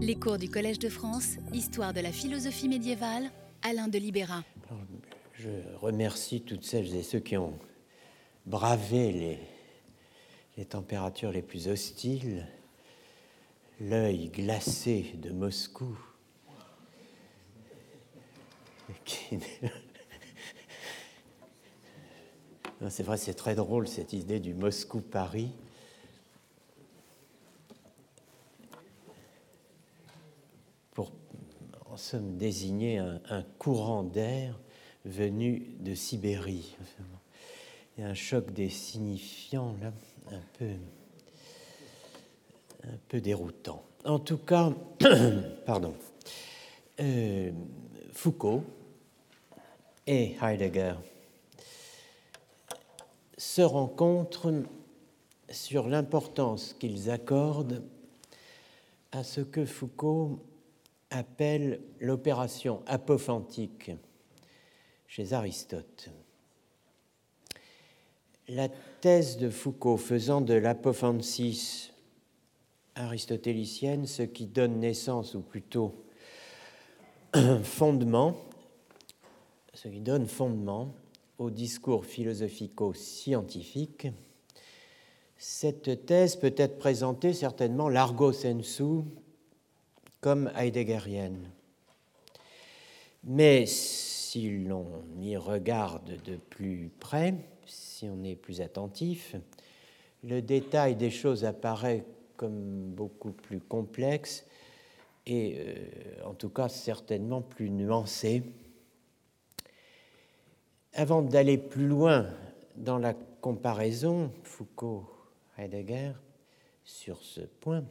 Les cours du Collège de France, Histoire de la philosophie médiévale, Alain de Libéra. Je remercie toutes celles et ceux qui ont bravé les, températures les plus hostiles, l'œil glacé de Moscou. C'est vrai, c'est très drôle cette idée du Moscou-Paris. Pour, en somme, désigner un, courant d'air venu de Sibérie. Il y a un choc des signifiants là, un peu, un peu déroutant. En tout cas, pardon, euh, Foucault et Heidegger se rencontrent sur l'importance qu'ils accordent à ce que Foucault appelle l'opération apophantique chez Aristote. La thèse de Foucault faisant de l'apophantis aristotélicienne ce qui donne naissance, ou plutôt fondement, ce qui donne fondement au discours philosophico-scientifique, cette thèse peut être présentée certainement largo sensu comme heideggerienne. Mais si l'on y regarde de plus près, si on est plus attentif, le détail des choses apparaît comme beaucoup plus complexe et euh, en tout cas certainement plus nuancé avant d'aller plus loin dans la comparaison Foucault-Heidegger sur ce point,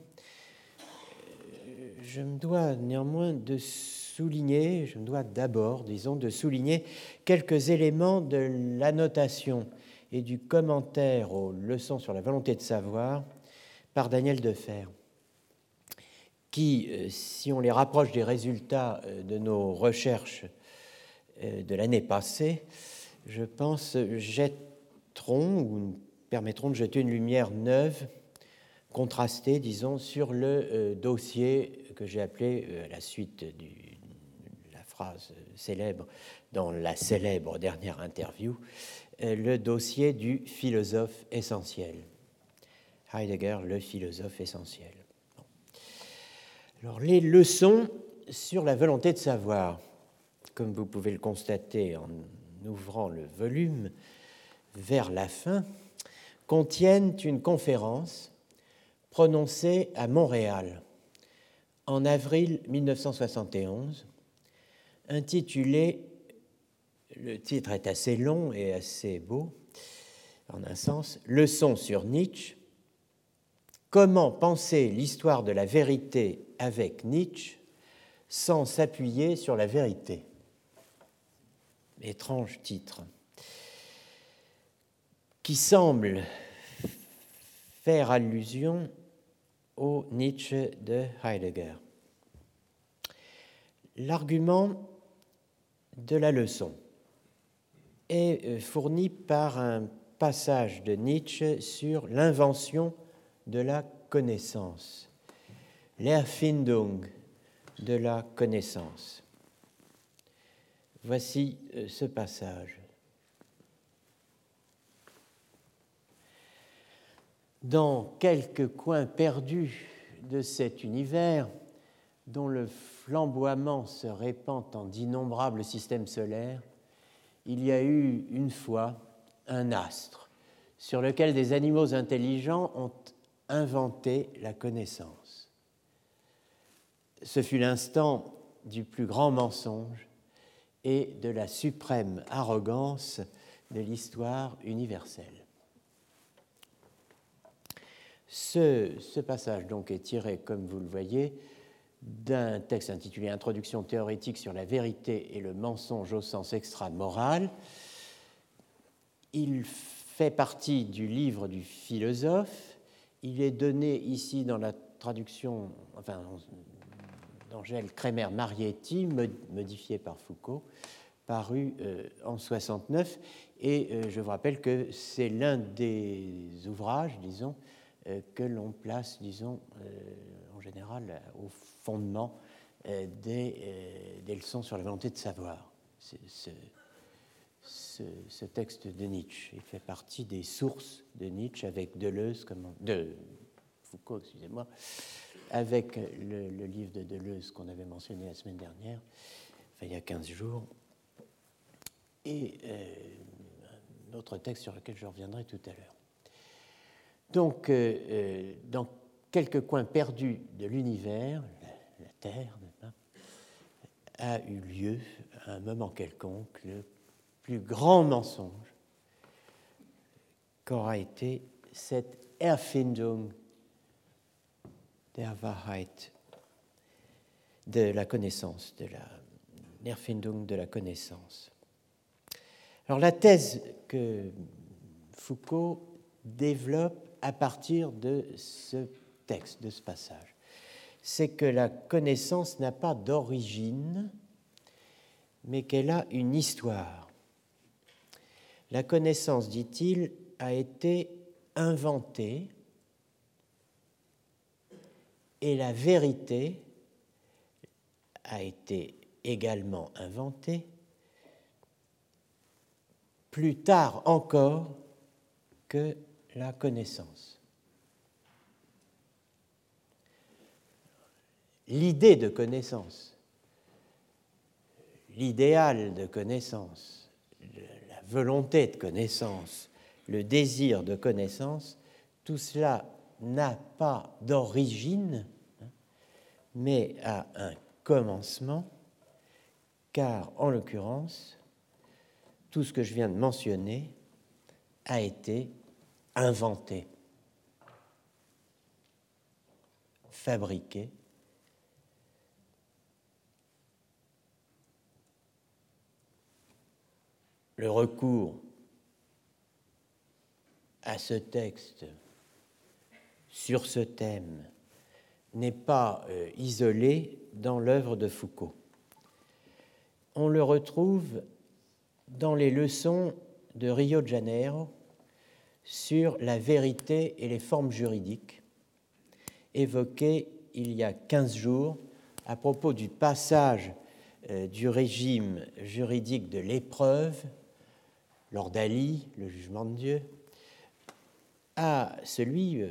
je me dois néanmoins de souligner, je me dois d'abord, disons, de souligner quelques éléments de l'annotation et du commentaire aux leçons sur la volonté de savoir par Daniel Defer, qui, euh, si on les rapproche des résultats euh, de nos recherches euh, de l'année passée, je pense, jetteront ou permettront de jeter une lumière neuve, contrastée, disons, sur le euh, dossier que j'ai appelé, euh, à la suite de la phrase célèbre dans la célèbre dernière interview, euh, le dossier du philosophe essentiel. Heidegger, le philosophe essentiel. Alors, les leçons sur la volonté de savoir, comme vous pouvez le constater en ouvrant le volume vers la fin, contiennent une conférence prononcée à Montréal en avril 1971, intitulée, le titre est assez long et assez beau, en un sens, Leçon sur Nietzsche, Comment penser l'histoire de la vérité avec Nietzsche sans s'appuyer sur la vérité? Étrange titre, qui semble faire allusion au Nietzsche de Heidegger. L'argument de la leçon est euh, fourni par un passage de Nietzsche sur l'invention de la connaissance, l'Erfindung de la connaissance. Voici euh, ce passage. Dans quelques coins perdus de cet univers, dont le flamboiement se répand en d'innombrables systèmes solaires, il y a eu une fois un astre sur lequel des animaux intelligents ont inventé la connaissance. Ce fut l'instant du plus grand mensonge et de la suprême arrogance de l'histoire universelle. Ce, passage donc est tiré, comme vous le voyez, d'un texte intitulé Introduction théorétique sur la vérité et le mensonge au sens extra-moral. Il fait partie du livre du philosophe. Il est donné ici dans la traduction, enfin, d'Angèle Kremer-Marietti, modifié par Foucault, paru euh, en 69. Et euh, je vous rappelle que c'est l'un des ouvrages, disons, que l'on place, disons, général au fondement des, leçons sur la volonté de savoir. Ce, texte de Nietzsche, il fait partie des sources de Nietzsche avec Deleuze, de Foucault, excusez-moi, avec le, livre de Deleuze qu'on avait mentionné la semaine dernière, enfin, il y a 15 jours, et euh, un autre texte sur lequel je reviendrai tout à l'heure. Donc, euh, euh, dans quelques coins perdus de l'univers, la, Terre a eu lieu à un moment quelconque le plus grand mensonge qu'aura été cette Erfindung der Wahrheit, de la connaissance, de la Erfindung de la connaissance. Alors la thèse que Foucault développe à partir de ce texte, de ce passage, c'est que la connaissance n'a pas d'origine, mais qu'elle a une histoire. La connaissance, dit-il, a été inventée et la vérité a été également inventée plus tard encore que la connaissance. L'idée de connaissance, l'idéal de connaissance, la volonté de connaissance, le désir de connaissance, tout cela n'a pas d'origine, hein, mais a un commencement, car en l'occurrence, tout ce que je viens de mentionner a été inventé, fabriqué, le recours à ce texte sur ce thème n'est pas euh, isolé dans l'œuvre de Foucault. On le retrouve dans les leçons de Rio de Janeiro sur la vérité et les formes juridiques, évoquées il y a 15 jours à propos du passage euh, du régime juridique de l'épreuve, lors d'Ali, le jugement de Dieu, à celui euh,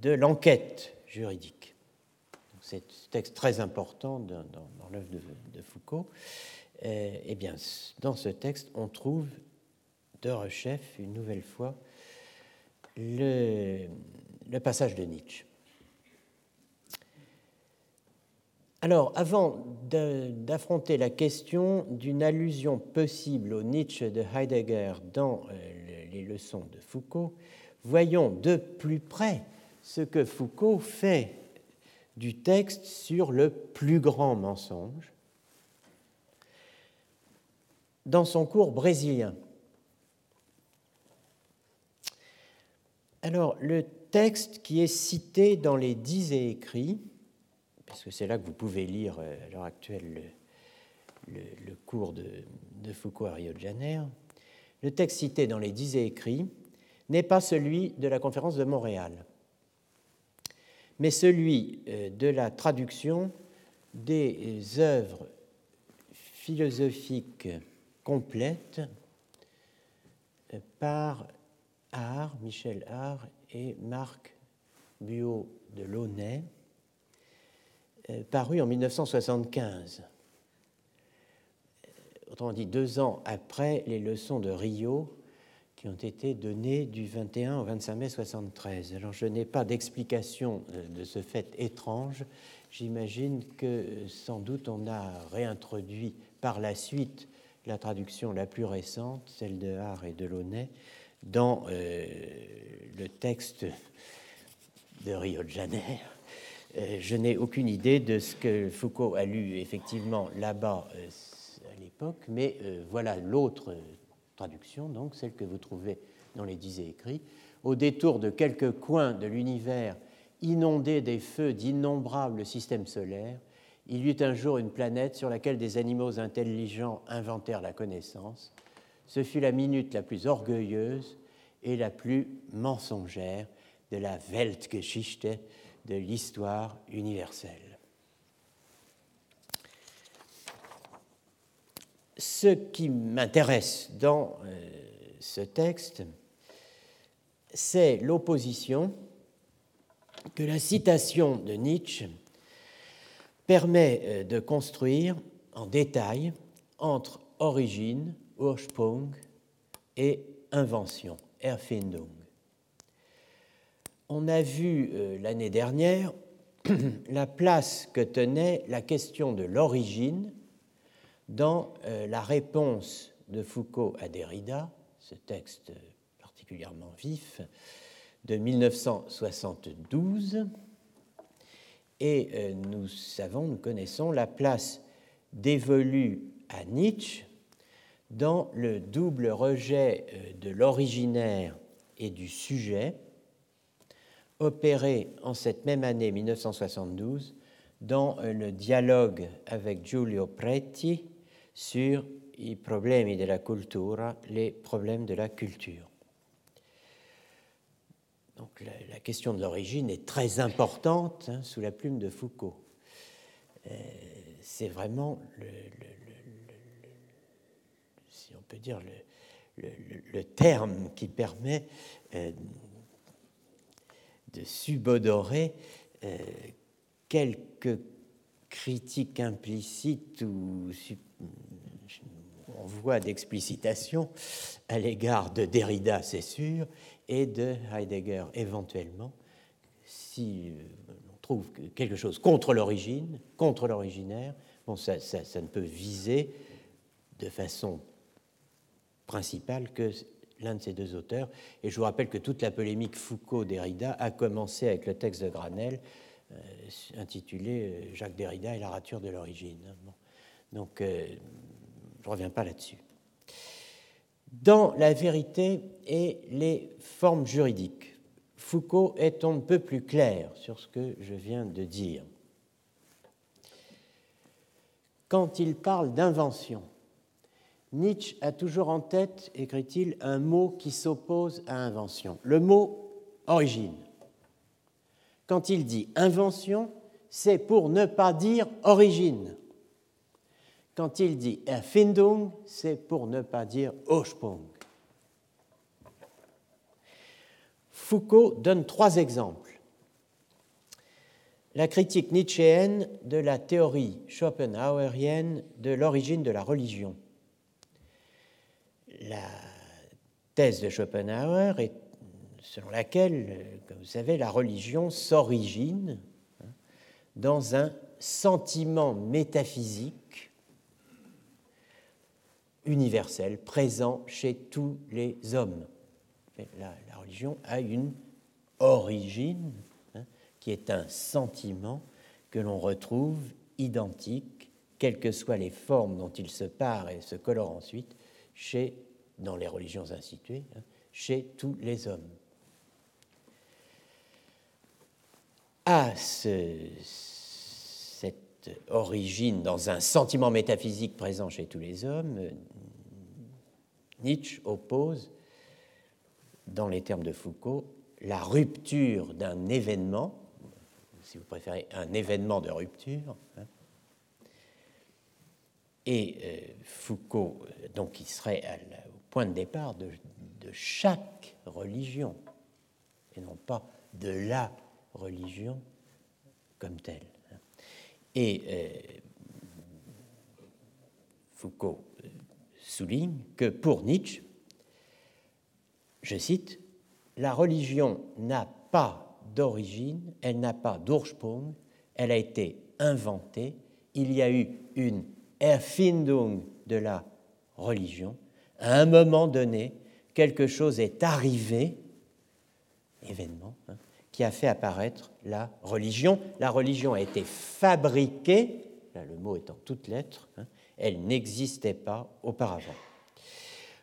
de l'enquête juridique. C'est un texte très important dans, l'œuvre de, Foucault. Euh, eh bien, dans ce texte, on trouve de rechef, une nouvelle fois, le, passage de Nietzsche. Alors, avant d'affronter la question d'une allusion possible au Nietzsche de Heidegger dans euh, les leçons de Foucault, voyons de plus près ce que Foucault fait du texte sur le plus grand mensonge dans son cours brésilien. Alors, le texte qui est cité dans les dix et écrits, parce que c'est là que vous pouvez lire euh, à l'heure actuelle le, cours de, Foucault à Rio de Janeiro, le texte cité dans les dix et écrits n'est pas celui de la conférence de Montréal mais celui euh, de la traduction des œuvres philosophiques complètes euh, par Michel Art et Marc Buot de Launay, euh, paru en 1975. Autrement dit, deux ans après les leçons de Rio qui ont été données du 21 au 25 mai 73. Alors je n'ai pas d'explication de ce fait étrange. J'imagine que sans doute on a réintroduit par la suite la traduction la plus récente, celle de Har et de Launay, dans euh, le texte de Rio de Janeiro. Euh, je n'ai aucune idée de ce que Foucault a lu effectivement là-bas euh, à l'époque, mais voilà l'autre traduction, donc celle que vous trouvez dans les dix écrits, au détour de quelques coins de l'univers inondé des feux d'innombrables systèmes solaires, il y eut un jour une planète sur laquelle des animaux intelligents inventèrent la connaissance. Ce fut la minute la plus orgueilleuse et la plus mensongère de la Weltgeschichte de l'histoire universelle. Ce qui m'intéresse dans euh, ce texte, c'est l'opposition que la citation de Nietzsche permet euh, de construire en détail entre origine, Ursprung, et invention, Erfindung. On a vu euh, l'année dernière la place que tenait la question de l'origine dans euh, la réponse de Foucault à Derrida, ce texte particulièrement vif, de 1972. Et euh, nous savons, nous connaissons la place dévolue à Nietzsche dans le double rejet euh, de l'originaire et du sujet, opéré en cette même année 1972 dans euh, le dialogue avec Giulio Preti sur i problemi della cultura, les problèmes de la culture. Donc la, question de l'origine est très importante hein, sous la plume de Foucault. Euh, c'est vraiment, le, dire, le, terme qui permet euh, de subodorer euh, quelques critiques implicites ou on voit d'explicitation à l'égard de Derrida, c'est sûr, et de Heidegger éventuellement, si euh, on trouve quelque chose contre l'origine, contre l'originaire, bon, ça, ne peut viser de façon principale que l'un de ces deux auteurs. Et je vous rappelle que toute la polémique Foucault-Derrida a commencé avec le texte de Granel euh, intitulé euh, Jacques Derrida et la rature de l'origine. Donc, je ne reviens pas là-dessus dans la vérité et les formes juridiques. Foucault est un peu plus clair sur ce que je viens de dire. Quand il parle d'invention, Nietzsche a toujours en tête, écrit-il, un mot qui s'oppose à invention, le mot origine. Quand il dit invention, c'est pour ne pas dire origine. Quand il dit Erfindung, c'est pour ne pas dire Ursprung. Foucault donne trois exemples. La critique nietzschéenne de la théorie schopenhauerienne de l'origine de la religion. La thèse de Schopenhauer est selon laquelle, comme vous savez, la religion s'origine hein, dans un sentiment métaphysique universel, présent chez tous les hommes. La, religion a une origine hein, qui est un sentiment que l'on retrouve identique, quelles que soient les formes dont il se part et se colore ensuite, chez, dans les religions instituées, hein, chez tous les hommes. À ce, origine dans un sentiment métaphysique présent chez tous les hommes, Nietzsche oppose, dans les termes de Foucault, la rupture d'un événement, si vous préférez, un événement de rupture. Hein. et euh, Foucault, donc, qui serait au point de départ de, chaque religion, et non pas de la religion comme telle. Et euh, Foucault euh, souligne que pour Nietzsche, je cite, la religion n'a pas d'origine, elle n'a pas d'Ursprung, elle a été inventée, il y a eu une Erfindung de la religion. À un moment donné, quelque chose est arrivé, événement, hein, qui a fait apparaître la religion. La religion a été fabriquée, là le mot est en toutes lettres, hein, elle n'existait pas auparavant.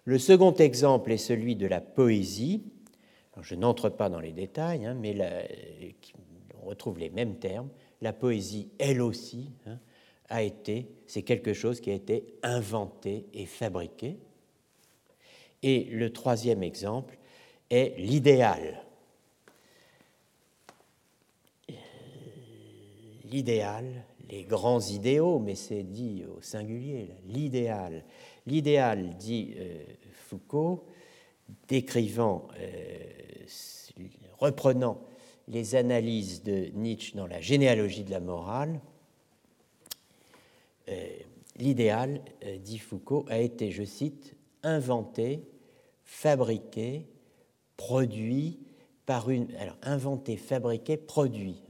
Le second exemple est celui de la poésie. je n'entre pas dans les détails, hein, mais on retrouve les mêmes termes. La poésie, elle aussi, a été, c'est quelque chose qui a été inventé et fabriqué. Et le troisième exemple est l'idéal l'idéal, les grands idéaux, mais c'est dit au singulier, l'idéal. L'idéal, dit euh, Foucault, décrivant, euh, reprenant les analyses de Nietzsche dans la généalogie de la morale, euh, l'idéal, dit Foucault, a été, je cite, inventé, fabriqué, produit par une. Alors, inventé, fabriqué, produit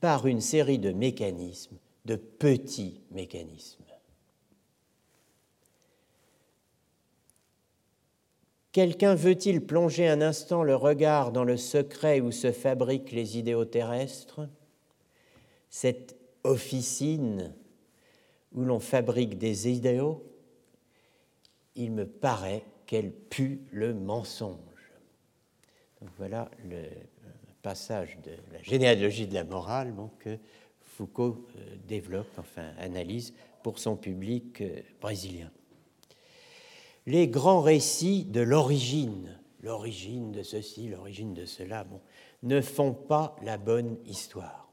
par une série de mécanismes, de petits mécanismes. Quelqu'un veut-il plonger un instant le regard dans le secret où se fabriquent les idéaux terrestres? Cette officine où l'on fabrique des idéaux, il me paraît qu'elle pue le mensonge. Voilà le passage de la généalogie de la morale que Foucault euh, développe, enfin analyse pour son public euh, brésilien. Les grands récits de l'origine, l'origine de ceci, l'origine de cela, ne font pas la bonne histoire.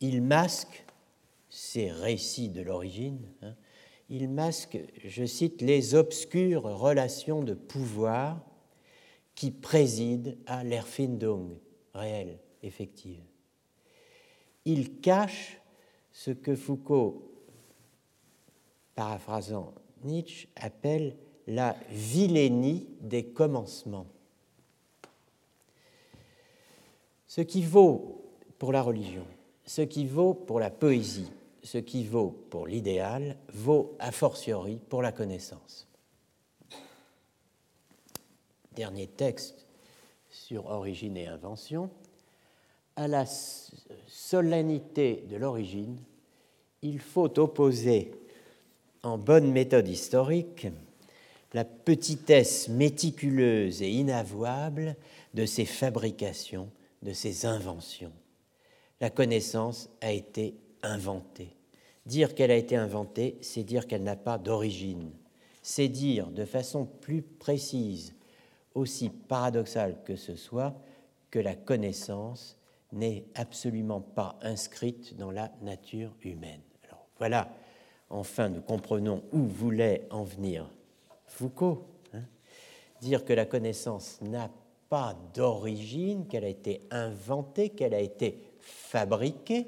Ils masquent ces récits de l'origine, hein, ils masquent, je cite, les obscures relations de pouvoir qui préside à l'Erfindung réelle, effective. Il cache ce que Foucault, paraphrasant Nietzsche, appelle la vilénie des commencements. Ce qui vaut pour la religion, ce qui vaut pour la poésie, ce qui vaut pour l'idéal, vaut a fortiori pour la connaissance dernier texte sur origine et invention, à la solennité de l'origine, il faut opposer en bonne méthode historique la petitesse méticuleuse et inavouable de ses fabrications, de ses inventions. La connaissance a été inventée. Dire qu'elle a été inventée, c'est dire qu'elle n'a pas d'origine. C'est dire de façon plus précise aussi paradoxal que ce soit, que la connaissance n'est absolument pas inscrite dans la nature humaine. Voilà, enfin nous comprenons où voulait en venir Foucault. Hein. Dire que la connaissance n'a pas d'origine, qu'elle a été inventée, qu'elle a été fabriquée,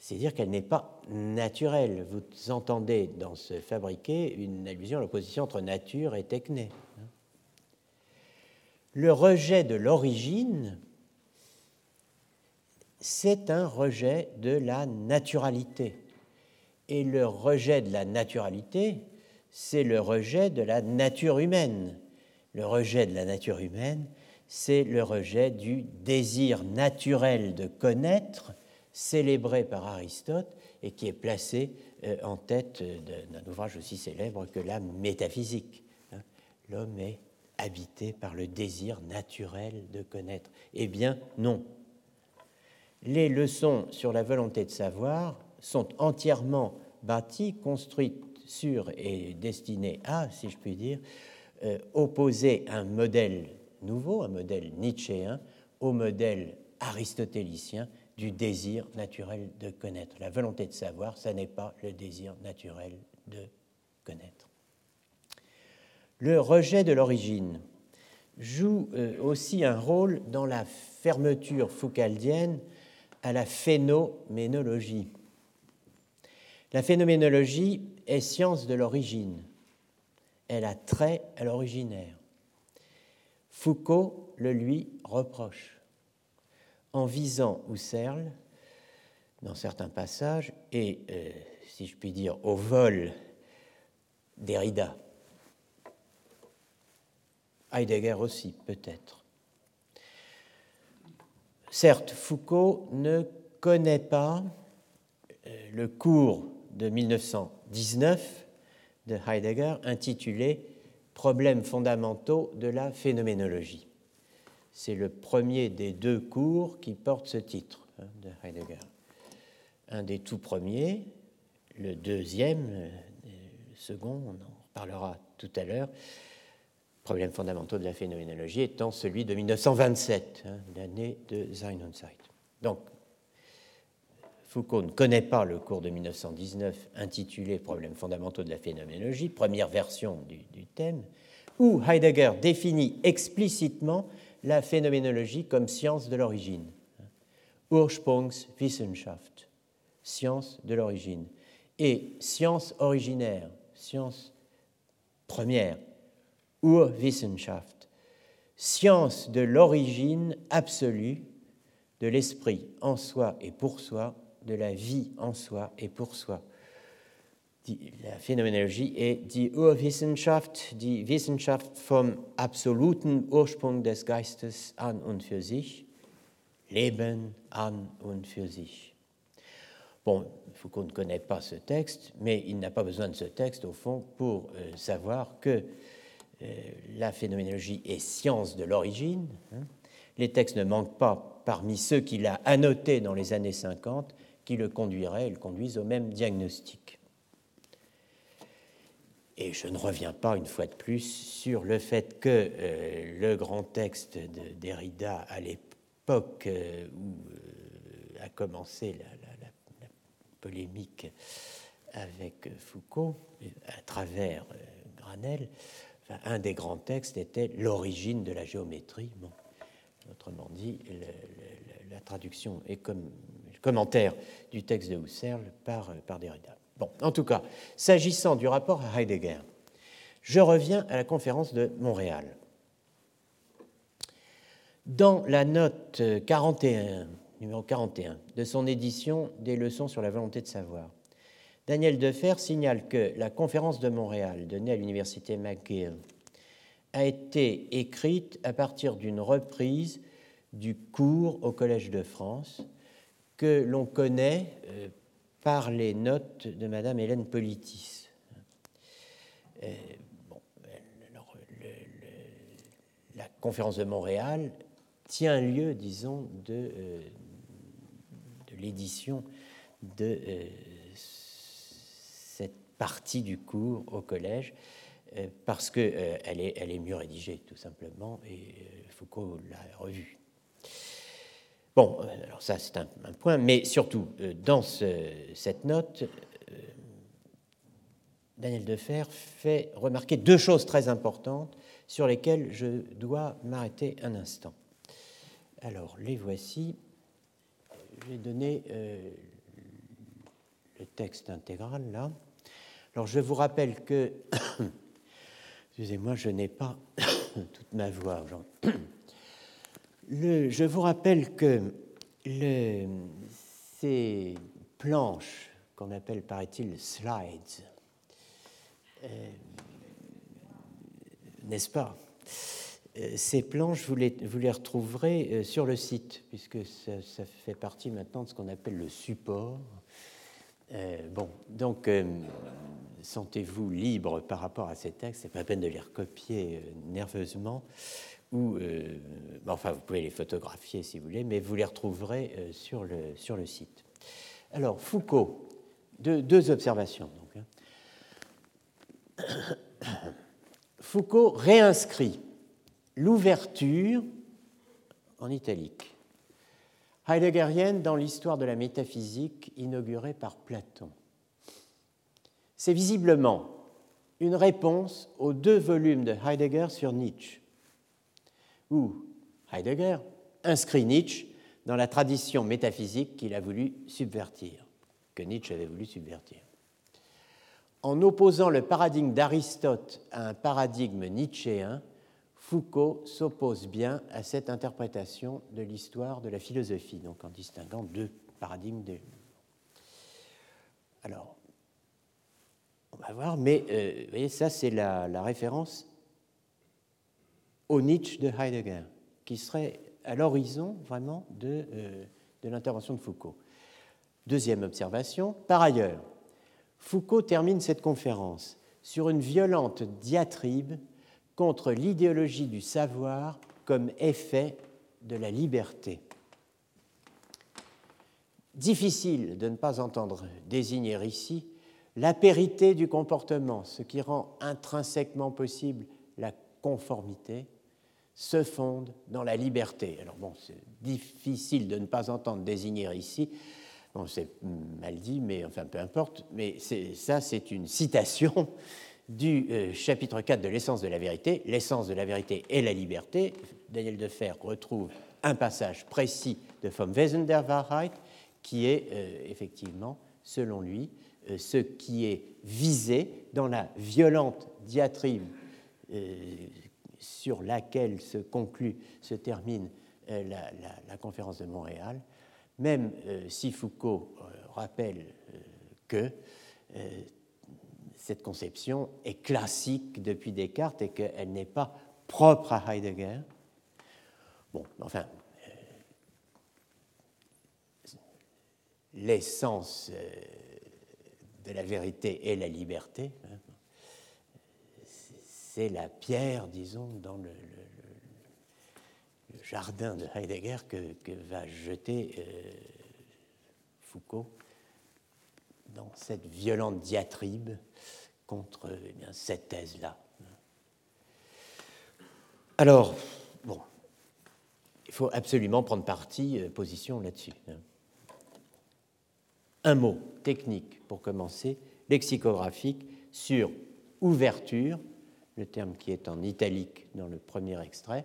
c'est dire qu'elle n'est pas naturelle. Vous entendez dans ce fabriqué une allusion à l'opposition entre nature et techné. Le rejet de l'origine, c'est un rejet de la naturalité. Et le rejet de la naturalité, c'est le rejet de la nature humaine. Le rejet de la nature humaine, c'est le rejet du désir naturel de connaître célébré par Aristote et qui est placé euh, en tête d'un ouvrage aussi célèbre que la métaphysique. Hein. L'homme est habité par le désir naturel de connaître. Eh bien, non. Les leçons sur la volonté de savoir sont entièrement bâties, construites sur et destinées à, si je puis dire, euh, opposer un modèle nouveau, un modèle nietzschéen, au modèle aristotélicien du désir naturel de connaître. La volonté de savoir, ça n'est pas le désir naturel de connaître. Le rejet de l'origine joue euh, aussi un rôle dans la fermeture foucaldienne à la phénoménologie. La phénoménologie est science de l'origine. Elle a trait à l'originaire. Foucault le lui reproche en visant Husserl dans certains passages et, euh, si je puis dire, au vol Derrida. Heidegger aussi, peut-être. Certes, Foucault ne connaît pas euh, le cours de 1919 de Heidegger intitulé Problèmes fondamentaux de la phénoménologie. C'est le premier des deux cours qui porte ce titre hein, de Heidegger. Un des tout premiers, le deuxième, le second, on en reparlera tout à l'heure, problèmes fondamentaux de la phénoménologie étant celui de 1927, hein, l'année de Sein und Zeit. Donc, Foucault ne connaît pas le cours de 1919 intitulé Problèmes fondamentaux de la phénoménologie, première version du thème, où Heidegger définit explicitement la phénoménologie comme science de l'origine. Ursprungswissenschaft, science de l'origine. Et science originaire, science première, Urwissenschaft, science de l'origine absolue de l'esprit en soi et pour soi, de la vie en soi et pour soi. La Phänomenologie est die Urwissenschaft, die Wissenschaft vom absoluten Ursprung des Geistes an und für sich, Leben an und für sich. Bon, Foucault ne connaît pas ce texte, mais il n'a pas besoin de ce texte, au fond, pour euh, savoir que euh, la phénoménologie est science de l'origine. Hein. Les textes ne manquent pas parmi ceux qu'il a annotés dans les années 50 qui le conduiraient le conduisent au même diagnostic. Et je ne reviens pas une fois de plus sur le fait que euh, le grand texte de Derrida à l'époque euh, où euh, a commencé la, polémique avec Foucault à travers Granel, un des grands textes était l'origine de la géométrie. autrement dit, la traduction et comme le commentaire du texte de Husserl par, par Derrida. En tout cas, s'agissant du rapport à Heidegger, je reviens à la conférence de Montréal. Dans la note 41, numéro 41 de son édition des leçons sur la volonté de savoir, Daniel Defer signale que la conférence de Montréal, donnée à l'université McGill, a été écrite à partir d'une reprise du cours au Collège de France que l'on connaît euh, par les notes de Madame Hélène Politis. Euh, la conférence de Montréal tient lieu, disons, de, euh, l'édition de euh, cette partie du cours au collège, parce qu'elle est, elle est mieux rédigée, tout simplement, et Foucault l'a revue. Bon, euh, alors ça c'est un, point, mais surtout, euh, dans cette note, euh, Daniel Defer fait remarquer deux choses très importantes sur lesquelles je dois m'arrêter un instant. Alors, les voici. J'ai donné le texte intégral là. Alors, je vous rappelle que, excusez-moi, je n'ai pas toute ma voix je vous rappelle que ces planches qu'on appelle, paraît-il, slides, euh, n'est-ce pas euh, Ces planches, vous les, retrouverez euh, sur le site, puisque ça, ça fait partie maintenant de ce qu'on appelle le support. bon, donc, sentez-vous libre par rapport à ces textes, c'est pas la peine de les recopier nerveusement ou, euh, enfin, vous pouvez les photographier si vous voulez, mais vous les retrouverez euh, sur, le, sur le site. Alors, Foucault, deux, observations. Hein. Foucault réinscrit l'ouverture en italique heideggerienne dans l'histoire de la métaphysique inaugurée par Platon. C'est visiblement une réponse aux deux volumes de Heidegger sur Nietzsche où Heidegger inscrit Nietzsche dans la tradition métaphysique qu'il a voulu subvertir, que Nietzsche avait voulu subvertir. En opposant le paradigme d'Aristote à un paradigme nietzschéen, Foucault s'oppose bien à cette interprétation de l'histoire de la philosophie, donc en distinguant deux paradigmes. De... Alors, on va voir, mais euh, vous voyez, ça c'est la référence au Nietzsche de Heidegger, qui serait à l'horizon vraiment de, euh, de l'intervention de Foucault. Deuxième observation, par ailleurs, Foucault termine cette conférence sur une violente diatribe contre l'idéologie du savoir comme effet de la liberté. Difficile de ne pas entendre désigner ici la périté du comportement, ce qui rend intrinsèquement possible la conformité se fonde dans la liberté. Alors bon, c'est difficile de ne pas entendre désigner ici, bon, c'est mal dit, mais enfin peu importe, mais ça c'est une citation du euh, chapitre 4 de l'essence de la vérité. L'essence de la vérité est la liberté. Daniel Defer retrouve un passage précis de Vom Wesen der Wahrheit qui est euh, effectivement, selon lui, euh, ce qui est visé dans la violente diatribe sur laquelle se conclut, se termine euh, la, conférence de Montréal, même euh, si Foucault euh, rappelle que cette conception est classique depuis Descartes et qu'elle n'est pas propre à Heidegger. Bon, enfin, l'essence de la vérité est la liberté. C'est la pierre, disons, dans le, jardin de Heidegger que, va jeter euh, Foucault dans cette violente diatribe contre eh cette thèse-là. Alors, il faut absolument prendre parti, euh, position là-dessus. Hein. Un mot technique pour commencer, lexicographique, sur ouverture le terme qui est en italique dans le premier extrait.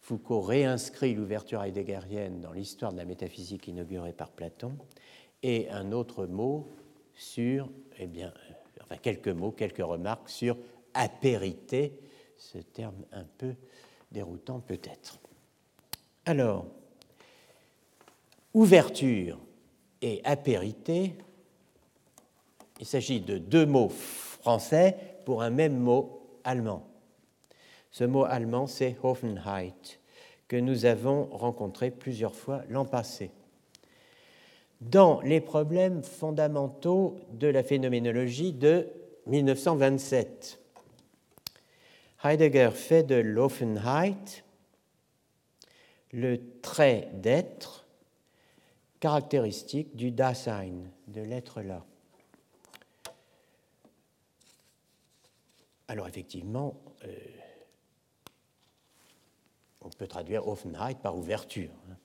Foucault réinscrit l'ouverture heideggerienne dans l'histoire de la métaphysique inaugurée par Platon, et un autre mot sur, eh bien, euh, enfin quelques mots, quelques remarques sur apérité, ce terme un peu déroutant peut-être. Alors, ouverture et apérité, il s'agit de deux mots français pour un même mot allemand. Ce mot allemand, c'est Hoffenheit, que nous avons rencontré plusieurs fois l'an passé. Dans les problèmes fondamentaux de la phénoménologie de 1927, Heidegger fait de l'Offenheit le trait d'être caractéristique du Dasein, de l'être là. Alors effectivement, euh, on peut traduire Offenheit par ouverture. Hein.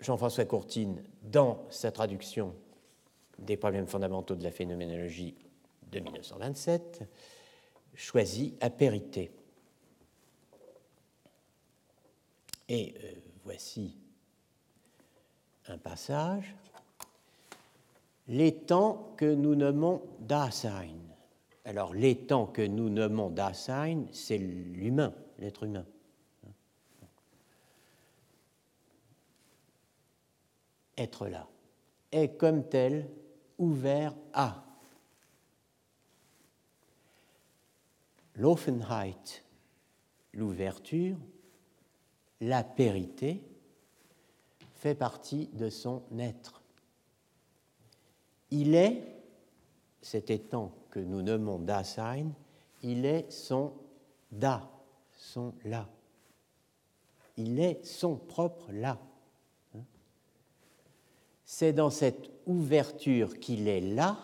Jean-François Courtine, dans sa traduction des problèmes fondamentaux de la phénoménologie de 1927, choisit apérité. Et euh, voici un passage temps que nous nommons Dasein. Alors, temps que nous nommons Dasein, c'est l'humain, l'être humain. Être là est comme tel ouvert à. L'Offenheit, l'ouverture, la périté, fait partie de son être. Il est, cet étant que nous nommons Dasein, il est son Da, son là. Il est son propre là. Hein? C'est dans cette ouverture qu'il est là,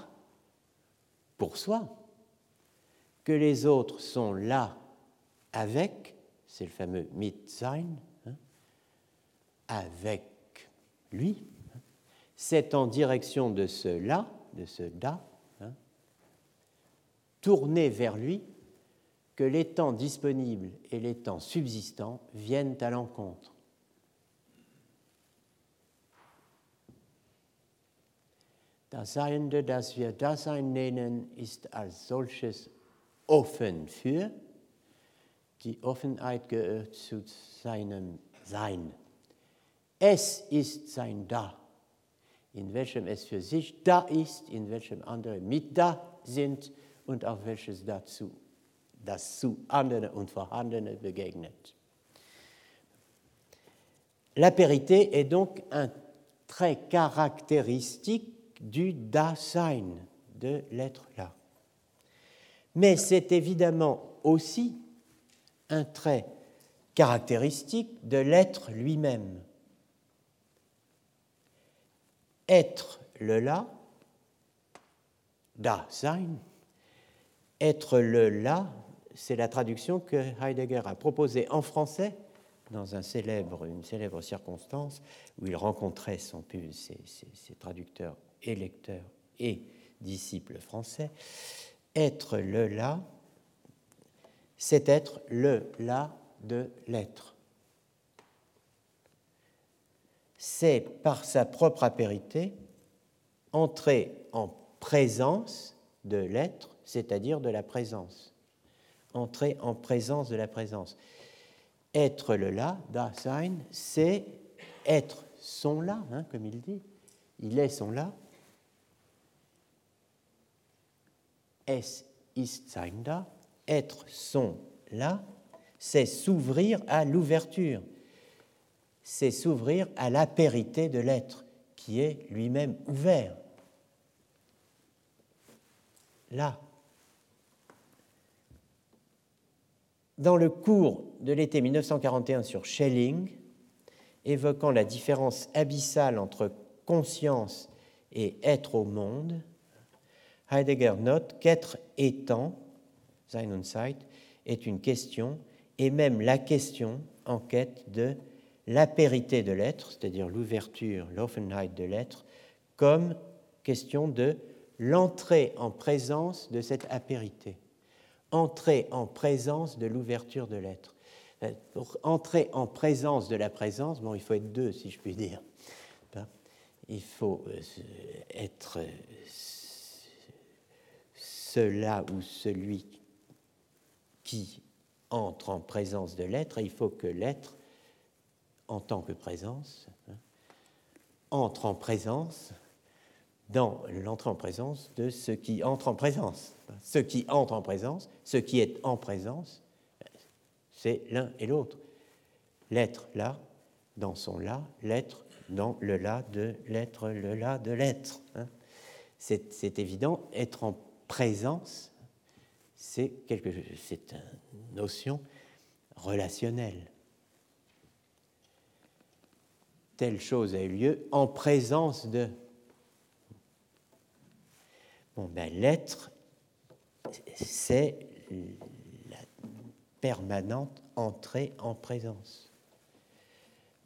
pour soi, que les autres sont là avec, c'est le fameux Mitsein, hein, avec lui, c'est en direction de ce là, de ce da, hein, tourné vers lui, que les temps disponibles et les temps subsistants viennent à l'encontre. Das Seiende, das wir Dasein nennen, ist als solches offen für, die Offenheit gehört zu seinem Sein. Es ist sein Da in welchem es für sich da ist, in welchem andere mit da sind und auf welches dazu das zu anderen und Vorhandene begegnet. La périté est donc un trait caractéristique du Dasein, de l'être là. Mais c'est évidemment aussi un trait caractéristique de l'être lui-même être le là, da sein, Être le là, c'est la traduction que Heidegger a proposée en français dans un célèbre, une célèbre circonstance où il rencontrait ses traducteurs et lecteurs et disciples français. Être le là, c'est être le là de l'être. C'est par sa propre apérité entrer en présence de l'être, c'est-à-dire de la présence. Entrer en présence de la présence. Être le là, Dasein, c'est être son là, hein, comme il dit. Il est son là. Es ist sein da. Être son là, c'est s'ouvrir à l'ouverture. C'est s'ouvrir à l'apérité de l'être, qui est lui-même ouvert là. Dans le cours de l'été 1941 sur Schelling, évoquant la différence abyssale entre conscience et être au monde, Heidegger note qu'être étant, Sein und Zeit, est une question, et même la question en quête de l'apérité de l'être, c'est-à-dire l'ouverture, l'offenheit de l'être, comme question de l'entrée en présence de cette apérité, entrer en présence de l'ouverture de l'être. Euh, pour entrer en présence de la présence, bon, il faut être deux, si je puis dire. Ben, il faut euh, être euh, cela ou celui qui entre en présence de l'être, et il faut que l'être, en tant que présence, hein, entre en présence dans l'entrée en présence de ce qui entre en présence. Ce qui entre en présence, ce qui est en présence, c'est l'un et l'autre. L'être là, dans son là, l'être dans le là de l'être, le là de l'être. Hein. C'est évident, être en présence, c'est une notion relationnelle. Telle chose a eu lieu en présence de. Bon, ben, l'être, c'est la permanente entrée en présence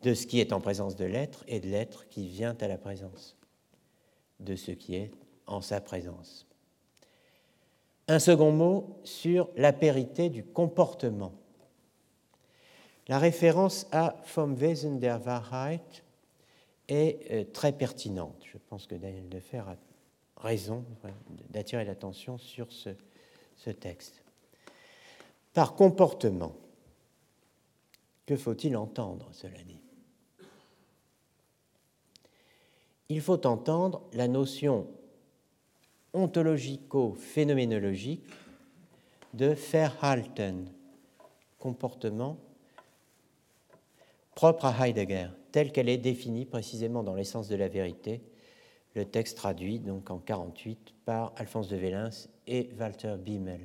de ce qui est en présence de l'être et de l'être qui vient à la présence de ce qui est en sa présence. Un second mot sur l'apérité du comportement. La référence à Vom Wesen der Wahrheit est euh, très pertinente. Je pense que Daniel Defer a raison d'attirer l'attention sur ce, ce texte. Par comportement, que faut-il entendre, cela dit? Il faut entendre la notion ontologico-phénoménologique de Verhalten, comportement propre à Heidegger, telle qu'elle est définie précisément dans l'essence de la vérité le texte traduit donc en 48 par Alphonse de Vélins et Walter Biemel.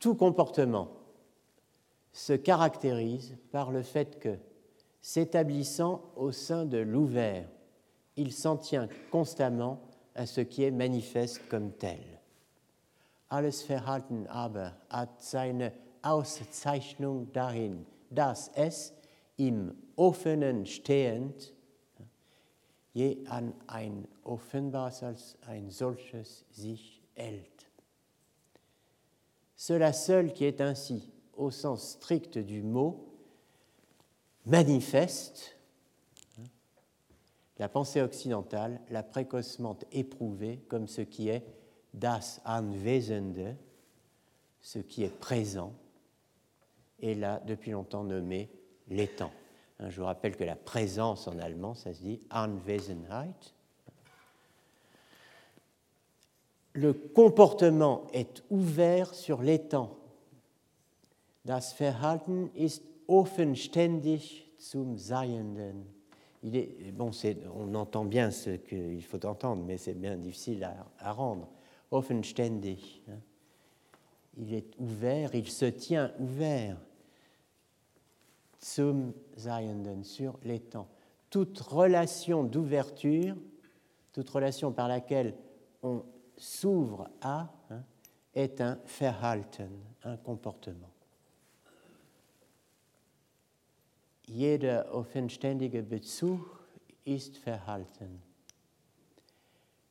Tout comportement se caractérise par le fait que, s'établissant au sein de l'ouvert, il s'en tient constamment à ce qui est manifeste comme tel. Alles Verhalten aber hat seine Auszeichnung darin, dass es im Offenen stehend je an ein offenbares als ein solches sich hält. Cela seul qui est ainsi, au sens strict du mot, manifeste hein, la pensée occidentale l'a précocement éprouvée comme ce qui est das Anwesende, ce qui est présent, et là depuis longtemps nommé l'étang. Hein, je vous rappelle que la présence en allemand, ça se dit Anwesenheit. Le comportement est ouvert sur l'étang. Das Verhalten ist offenständig zum Seienden. Il est, bon, on entend bien ce qu'il faut entendre, mais c'est bien difficile à, à rendre. Offenständig. Hein. Il est ouvert, il se tient ouvert zum Seienden, sur l'étang. Toute relation d'ouverture, toute relation par laquelle on s'ouvre à hein, est un Verhalten, un comportement. Jeder offenständige Bezug ist Verhalten.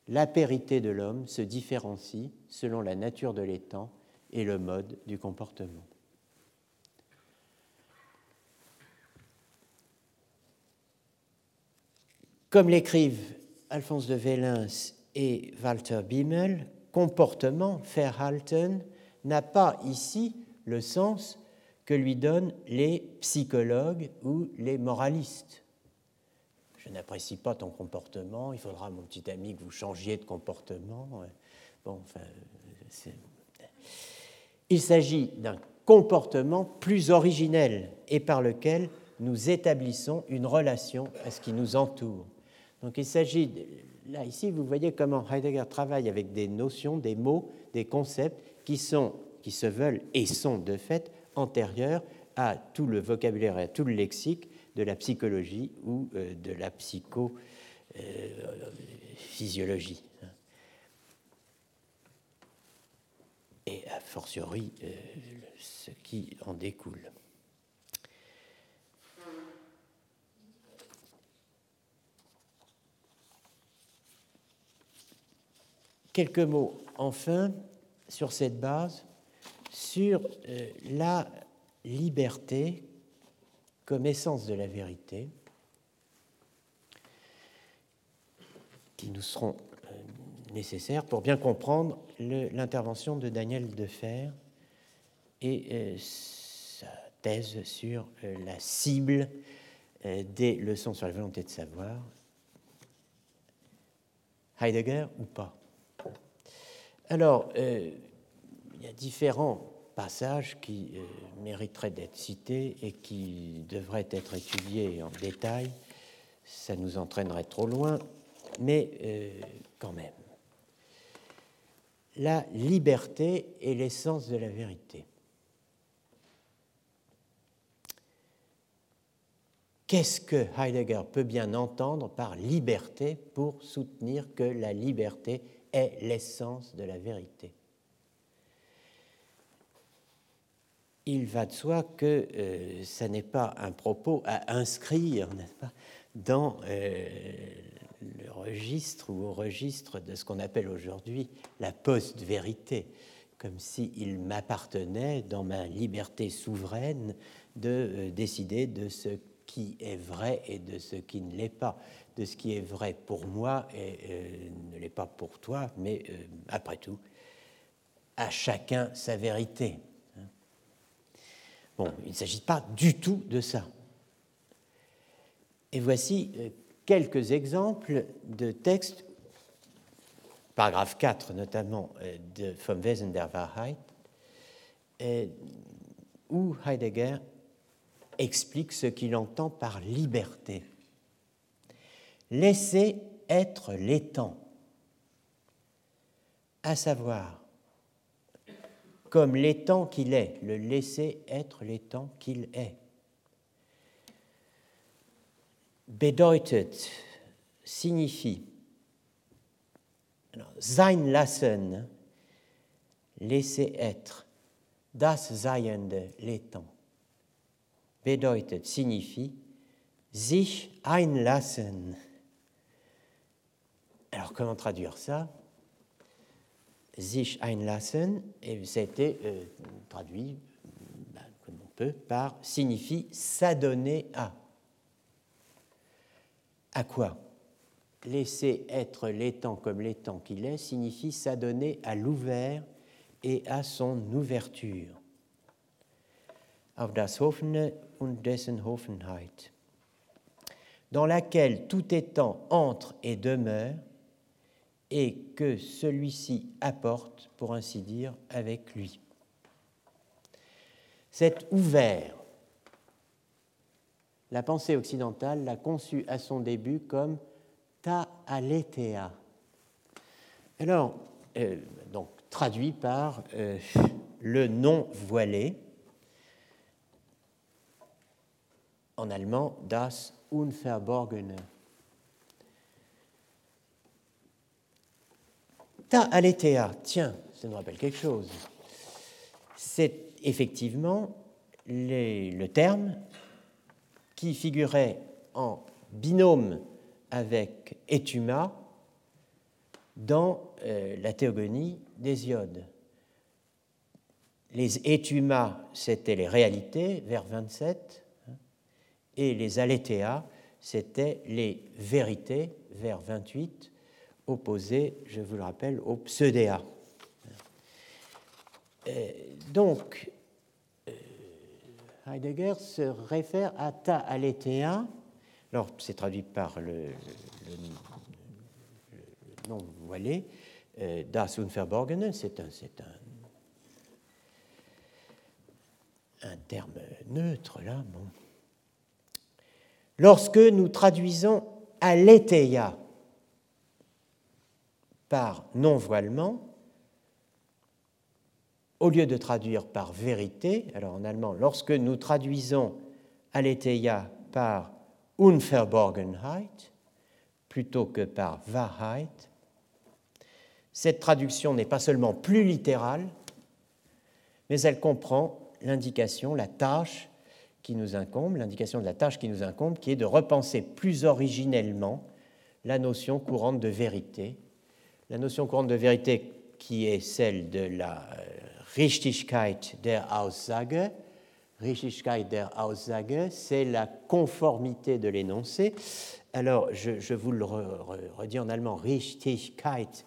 L'apérité de l'homme se différencie selon la nature de l'étang et le mode du comportement. Comme l'écrivent Alphonse de Vélins et Walter Bimmel, comportement, Verhalten, n'a pas ici le sens que lui donnent les psychologues ou les moralistes. Je n'apprécie pas ton comportement, il faudra, mon petit ami, que vous changiez de comportement. Bon, enfin, il s'agit d'un comportement plus originel et par lequel nous établissons une relation à ce qui nous entoure. Donc il s'agit, là ici, vous voyez comment Heidegger travaille avec des notions, des mots, des concepts qui, sont, qui se veulent et sont de fait antérieurs à tout le vocabulaire et à tout le lexique de la psychologie ou euh, de la psychophysiologie. Et a fortiori euh, ce qui en découle. Quelques mots enfin sur cette base, sur euh, la liberté comme essence de la vérité, qui nous seront euh, nécessaires pour bien comprendre l'intervention de Daniel Defer et euh, sa thèse sur la cible des leçons sur la volonté de savoir. Heidegger ou pas? Alors, il y a différents passages qui euh, mériteraient d'être cités et qui devraient être étudiés en détail. Ça nous entraînerait trop loin, mais euh, quand même. La liberté est l'essence de la vérité. Qu'est-ce que Heidegger peut bien entendre par liberté pour soutenir que la liberté est l'essence de la vérité. Il va de soi que euh, ce n'est pas un propos à inscrire pas, dans euh, le registre ou au registre de ce qu'on appelle aujourd'hui la post-vérité, comme s'il m'appartenait dans ma liberté souveraine de euh, décider de ce qui est vrai et de ce qui ne l'est pas, de ce qui est vrai pour moi et ne l'est pas pour toi, mais après tout, à chacun sa vérité. Bon, il ne s'agit pas du tout de ça. Et voici euh, quelques exemples de textes, paragraphe 4 notamment euh, de Vom Wesen der Wahrheit, euh, où Heidegger explique ce qu'il entend par liberté. Laisser être l'étang, à savoir comme l'étang qu'il est, le laisser être l'étang qu'il est. Bedeutet signifie sein lassen, laisser être, das Seiende, l'étang. Bedeutet signifie sich einlassen. Alors comment traduire ça? Sich einlassen, et ça a été euh, traduit, ben, comme on peut, par signifie s'adonner à. À quoi? Laisser être l'étang comme l'étang qu'il est signifie s'adonner à l'ouvert et à son ouverture. Auf das Hoffene und dessen Hoffenheit, dans laquelle tout étant entre et demeure, et que celui-ci apporte, pour ainsi dire, avec lui. C'est ouvert. La pensée occidentale l'a conçu à son début comme ta aletheia. Alors, euh, donc traduit par euh, le non voilé, en allemand das Unverborgene. Ta aletheia, tiens, ça nous rappelle quelque chose. C'est effectivement le terme qui figurait en binôme avec Etuma dans euh, la théogonie d'Hésiode. Les Etuma, c'était les réalités, vers 27, hein, et les Aletheia, c'était les vérités, vers 28, opposées, je vous le rappelle, aux pseudéa. Euh, donc, euh, Heidegger se réfère à ta aletheia. Alors, c'est traduit par le, nom voilé, euh, das Unverborgene, c'est un, terme neutre là. Lorsque nous traduisons aletheia par non-voilement, au lieu de traduire par vérité, alors en allemand, lorsque nous traduisons aletheia par Unverborgenheit plutôt que par Wahrheit, cette traduction n'est pas seulement plus littérale, mais elle comprend l'indication, la tâche qui nous incombe, l'indication de la tâche qui nous incombe, qui est de repenser plus originellement la notion courante de vérité, la notion courante de vérité qui est celle de la euh, Richtigkeit der Aussage. Richtigkeit der Aussage, c'est la conformité de l'énoncé. Alors, je, vous le redis en allemand, Richtigkeit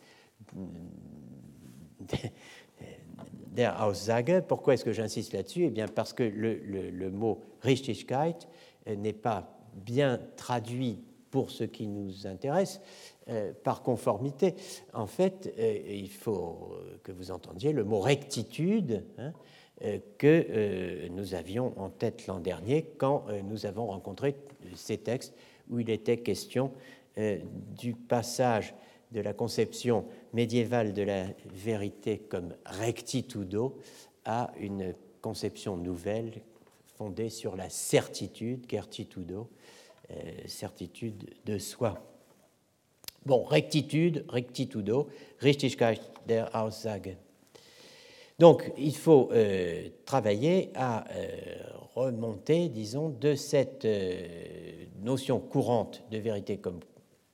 der Aussage. Pourquoi est-ce que j'insiste là-dessus? Eh bien, parce que le, mot Richtigkeit n'est pas bien traduit pour ce qui nous intéresse euh, par conformité. En fait, euh, il faut que vous entendiez le mot rectitude hein, euh, que nous avions en tête l'an dernier quand nous avons rencontré ces textes où il était question du passage de la conception médiévale de la vérité comme rectitudo à une conception nouvelle fondée sur la certitude, certitudo, euh, certitude de soi. Bon, rectitude, rectitudo, Richtigkeit der Aussage. Donc, il faut euh, travailler à euh, remonter, disons, de cette notion courante de vérité comme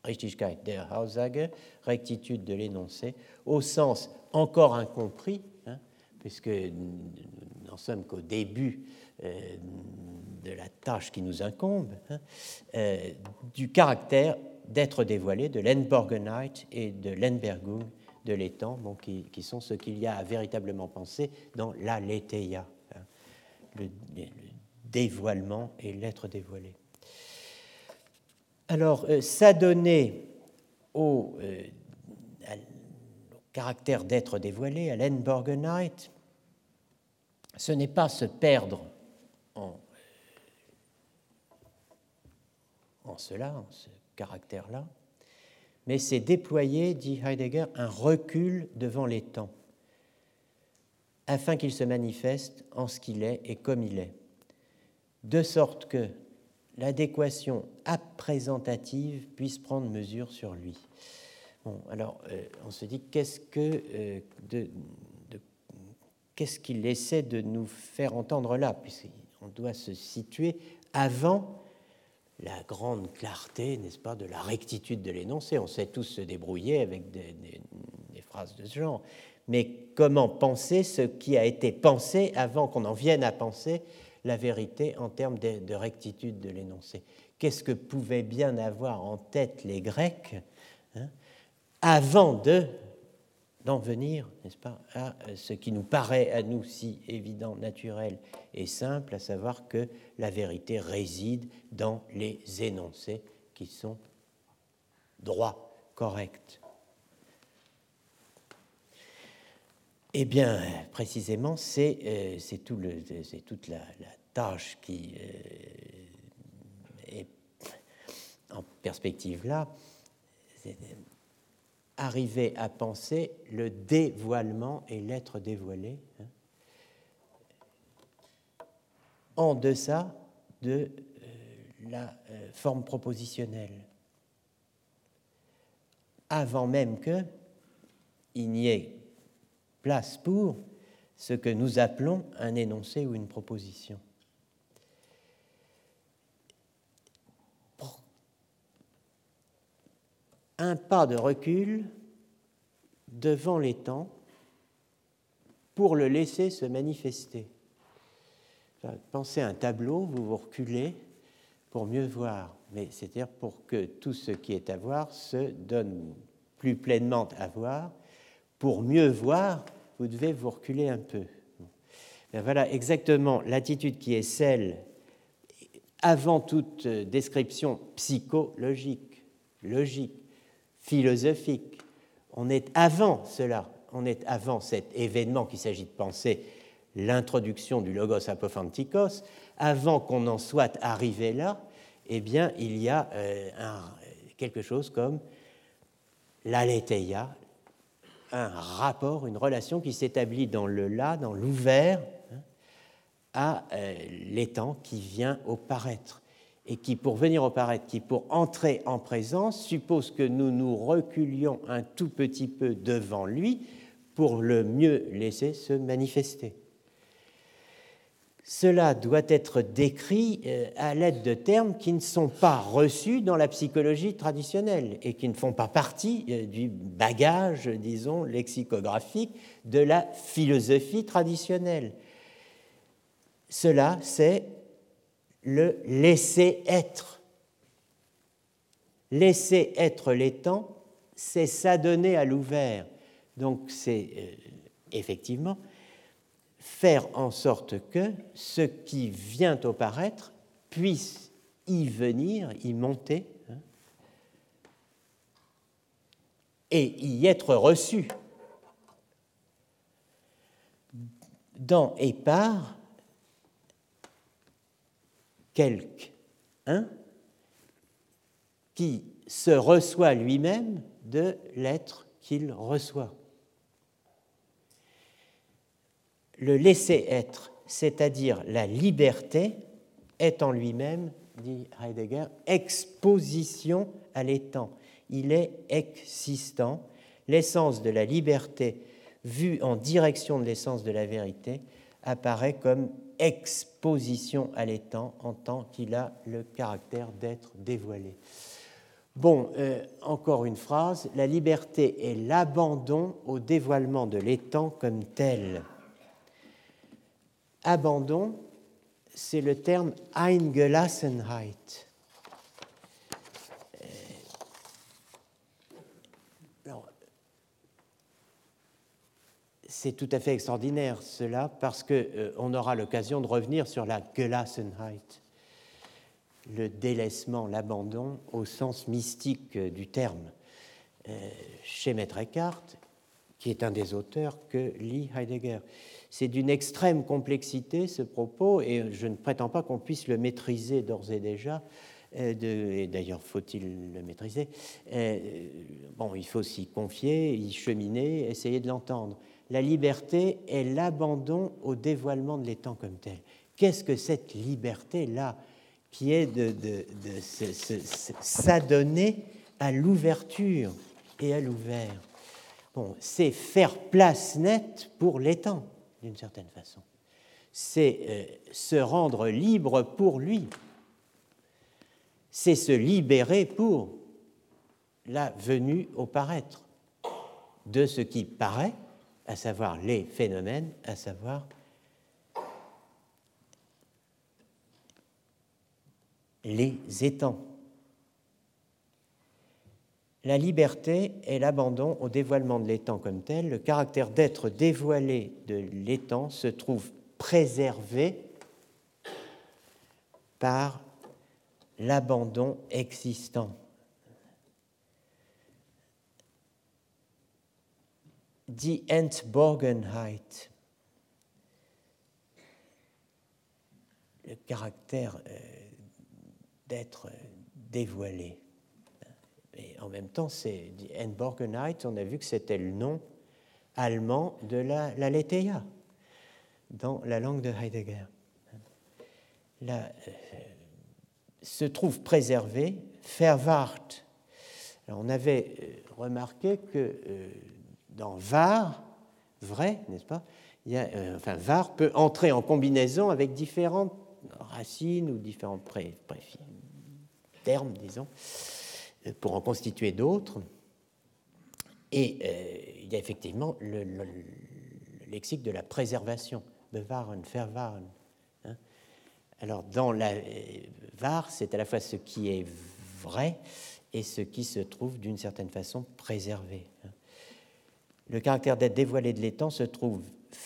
Richtigkeit der Aussage, rectitude de l'énoncé, au sens encore incompris, hein, puisque nous n'en sommes qu'au début euh, de la tâche qui nous incombe, hein, euh, du caractère d'être dévoilé de l'Enborgenheit et de l'Enbergung de l'étang, qui, sont ce qu'il y a à véritablement penser dans la letheia, hein, le, le dévoilement et l'être dévoilé. Alors, euh, s'adonner au, euh, au, caractère d'être dévoilé, à l'Enborgenheit, ce n'est pas se perdre en, en cela, en ce caractère-là, mais c'est déployer, dit Heidegger, un recul devant les temps, afin qu'il se manifeste en ce qu'il est et comme il est, de sorte que l'adéquation apprésentative puisse prendre mesure sur lui. Bon, alors, euh, on se dit qu'est-ce que euh, qu'est-ce qu'il essaie de nous faire entendre là, puisqu'on doit se situer avant la grande clarté, n'est-ce pas, de la rectitude de l'énoncé. On sait tous se débrouiller avec des, phrases de ce genre. Mais comment penser ce qui a été pensé avant qu'on en vienne à penser la vérité en termes de, rectitude de l'énoncé? Qu'est-ce que pouvaient bien avoir en tête les Grecs hein, avant de d'en venir, n'est-ce pas, à ce qui nous paraît à nous si évident, naturel et simple, à savoir que la vérité réside dans les énoncés qui sont droits, corrects. Eh bien, précisément, c'est euh, tout toute la, tâche qui euh, est en perspective là. Arriver à penser le dévoilement et l'être dévoilé hein, en deçà de euh, la forme propositionnelle, avant même que il n'y ait place pour ce que nous appelons un énoncé ou une proposition. Un pas de recul devant les temps pour le laisser se manifester. Pensez à un tableau, vous vous reculez pour mieux voir, mais c'est-à-dire pour que tout ce qui est à voir se donne plus pleinement à voir. Pour mieux voir, vous devez vous reculer un peu. voilà exactement l'attitude qui est celle, avant toute description psychologique, logique, philosophique. On est avant cela, on est avant cet événement qu'il s'agit de penser, l'introduction du logos apophantikos, avant qu'on en soit arrivé là, eh bien, il y a euh, quelque chose comme l'aletheia, un rapport, une relation qui s'établit dans le là, dans l'ouvert, hein, à euh, l'étang qui vient au paraître. Et qui, pour venir au paraître, qui, pour entrer en présence, suppose que nous nous reculions un tout petit peu devant lui pour le mieux laisser se manifester. Cela doit être décrit euh, à l'aide de termes qui ne sont pas reçus dans la psychologie traditionnelle et qui ne font pas partie euh, du bagage, disons, lexicographique de la philosophie traditionnelle. Cela, c'est le laisser être. Laisser être les temps, c'est s'adonner à l'ouvert. Donc c'est euh, effectivement faire en sorte que ce qui vient au paraître puisse y venir, y monter, hein, et y être reçu dans et par quelqu'un qui se reçoit lui-même de l'être qu'il reçoit le laisser-être, c'est-à-dire la liberté, est en lui-même, dit Heidegger, exposition à l'étang. Il est existant. L'essence de la liberté, vue en direction de l'essence de la vérité, apparaît comme exposition à l'étang en tant qu'il a le caractère d'être dévoilé. Bon, euh, encore une phrase, la liberté est l'abandon au dévoilement de l'étang comme tel abandon, c'est le terme Eingelassenheit. C'est tout à fait extraordinaire cela parce qu'on euh, aura l'occasion de revenir sur la Gelassenheit, le délaissement, l'abandon au sens mystique euh, du terme. chez Maître Eckhart, qui est un des auteurs que lit Heidegger. C'est d'une extrême complexité ce propos, et je ne prétends pas qu'on puisse le maîtriser d'ores et déjà. Euh, et d'ailleurs, faut-il le maîtriser? Euh, Bon, il faut s'y confier, y cheminer, essayer de l'entendre. La liberté est l'abandon au dévoilement de l'étang comme tel. Qu'est-ce que cette liberté-là qui est de, s'adonner à l'ouverture et à l'ouvert? C'est faire place nette pour l'étang d'une certaine façon. C'est euh, se rendre libre pour lui. C'est se libérer pour la venue au paraître de ce qui paraît, à savoir les phénomènes, à savoir les étangs. La liberté est l'abandon au dévoilement de l'étang comme tel. Le caractère d'être dévoilé de l'étang se trouve préservé par l'abandon existant. Die Entborgenheit, le caractère euh, d'être dévoilé. Et en même temps, c'est Enborgenheit, on a vu que c'était le nom allemand de la, la dans la langue de Heidegger. Là, euh, se trouve préservé Verwahrt. On avait euh, remarqué que euh, dans var, vrai, n'est-ce pas Enfin, var peut entrer en combinaison avec différentes racines ou différents termes, disons, pour en constituer d'autres. Et il y a effectivement le, lexique de la préservation, bewahren, verwahren. Hein Alors, dans la var, c'est à la fois ce qui est vrai et ce qui se trouve d'une certaine façon préservé. Hein. Le caractère d'être dévoilé de l'étang se trouve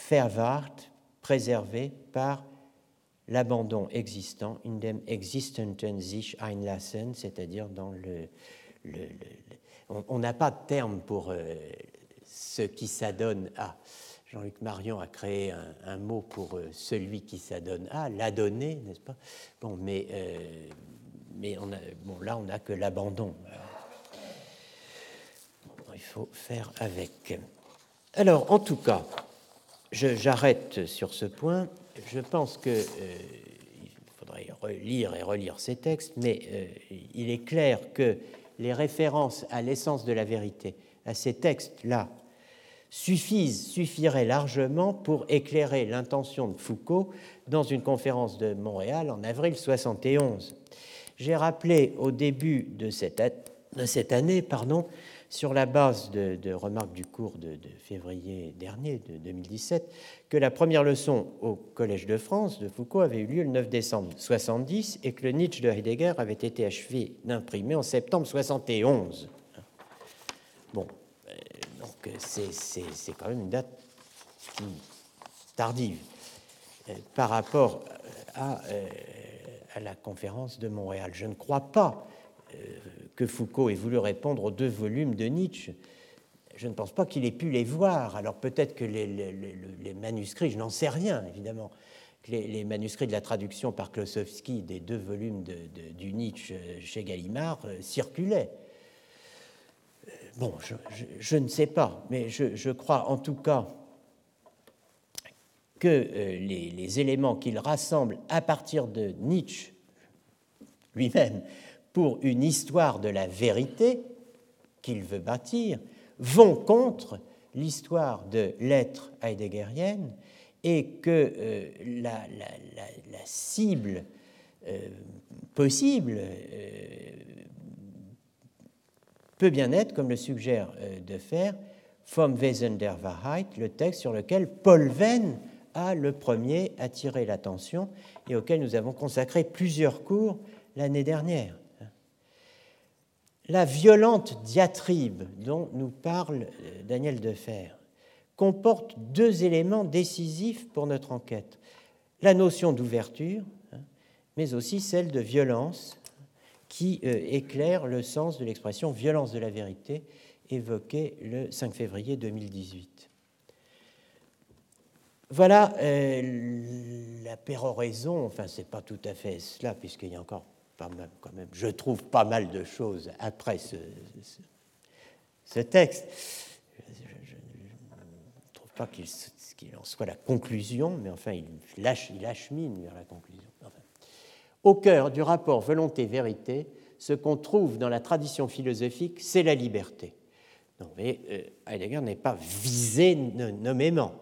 verwahrt, préservé par l'abandon existant, in dem existenten sich einlassen, c'est-à-dire dans le. on n'a pas de terme pour euh, ce qui s'adonne à. Jean-Luc Marion a créé un, mot pour euh, celui qui s'adonne à, l'adonner, n'est-ce pas? Bon, mais, euh, mais bon, là, on n'a que l'abandon. Il faut faire avec. Alors, en tout cas, j'arrête sur ce point. Je pense qu'il euh, faudrait relire et relire ces textes, mais il est clair que les références à l'essence de la vérité, à ces textes-là, suffisent, suffiraient largement pour éclairer l'intention de Foucault dans une conférence de Montréal en avril 71. J'ai rappelé au début de cette, de cette année, pardon, sur la base de, remarques du cours de, février dernier, de 2017, que la première leçon au Collège de France de Foucault avait eu lieu le 9 décembre 70 et que le Nietzsche de Heidegger avait été achevé d'imprimer en septembre 71. Bon, donc c'est quand même une date tardive euh, par rapport à, euh, à, la conférence de Montréal. Je ne crois pas euh, que Foucault ait voulu répondre aux deux volumes de Nietzsche. Je ne pense pas qu'il ait pu les voir. Alors peut-être que les, les, manuscrits, je n'en sais rien évidemment, que les, manuscrits de la traduction par Klosowski des deux volumes de, du Nietzsche chez Gallimard circulaient. Bon, je, ne sais pas, mais je, crois en tout cas que euh, les, éléments qu'il rassemble à partir de Nietzsche lui-même pour une histoire de la vérité qu'il veut bâtir vont contre l'histoire de l'être heideggerienne et que euh, la, cible euh, possible peut bien être, comme le suggère euh, de faire Vom Wesen der Wahrheit, le texte sur lequel Paul Venn a le premier attiré l'attention et auquel nous avons consacré plusieurs cours l'année dernière. La violente diatribe dont nous parle euh, Daniel Defer comporte deux éléments décisifs pour notre enquête. La notion d'ouverture, hein, mais aussi celle de violence qui euh, éclaire le sens de l'expression violence de la vérité évoquée le 5 février 2018. Voilà euh, la péroraison, enfin c'est pas tout à fait cela, puisqu'il y a encore pas mal, quand même, je trouve pas mal de choses après ce, texte. Je ne trouve pas qu'il en soit la conclusion, mais enfin il lâche, il achemine vers la conclusion. Au cœur du rapport volonté-vérité, ce qu'on trouve dans la tradition philosophique, c'est la liberté. Non, mais euh, Heidegger n'est pas visé nommément.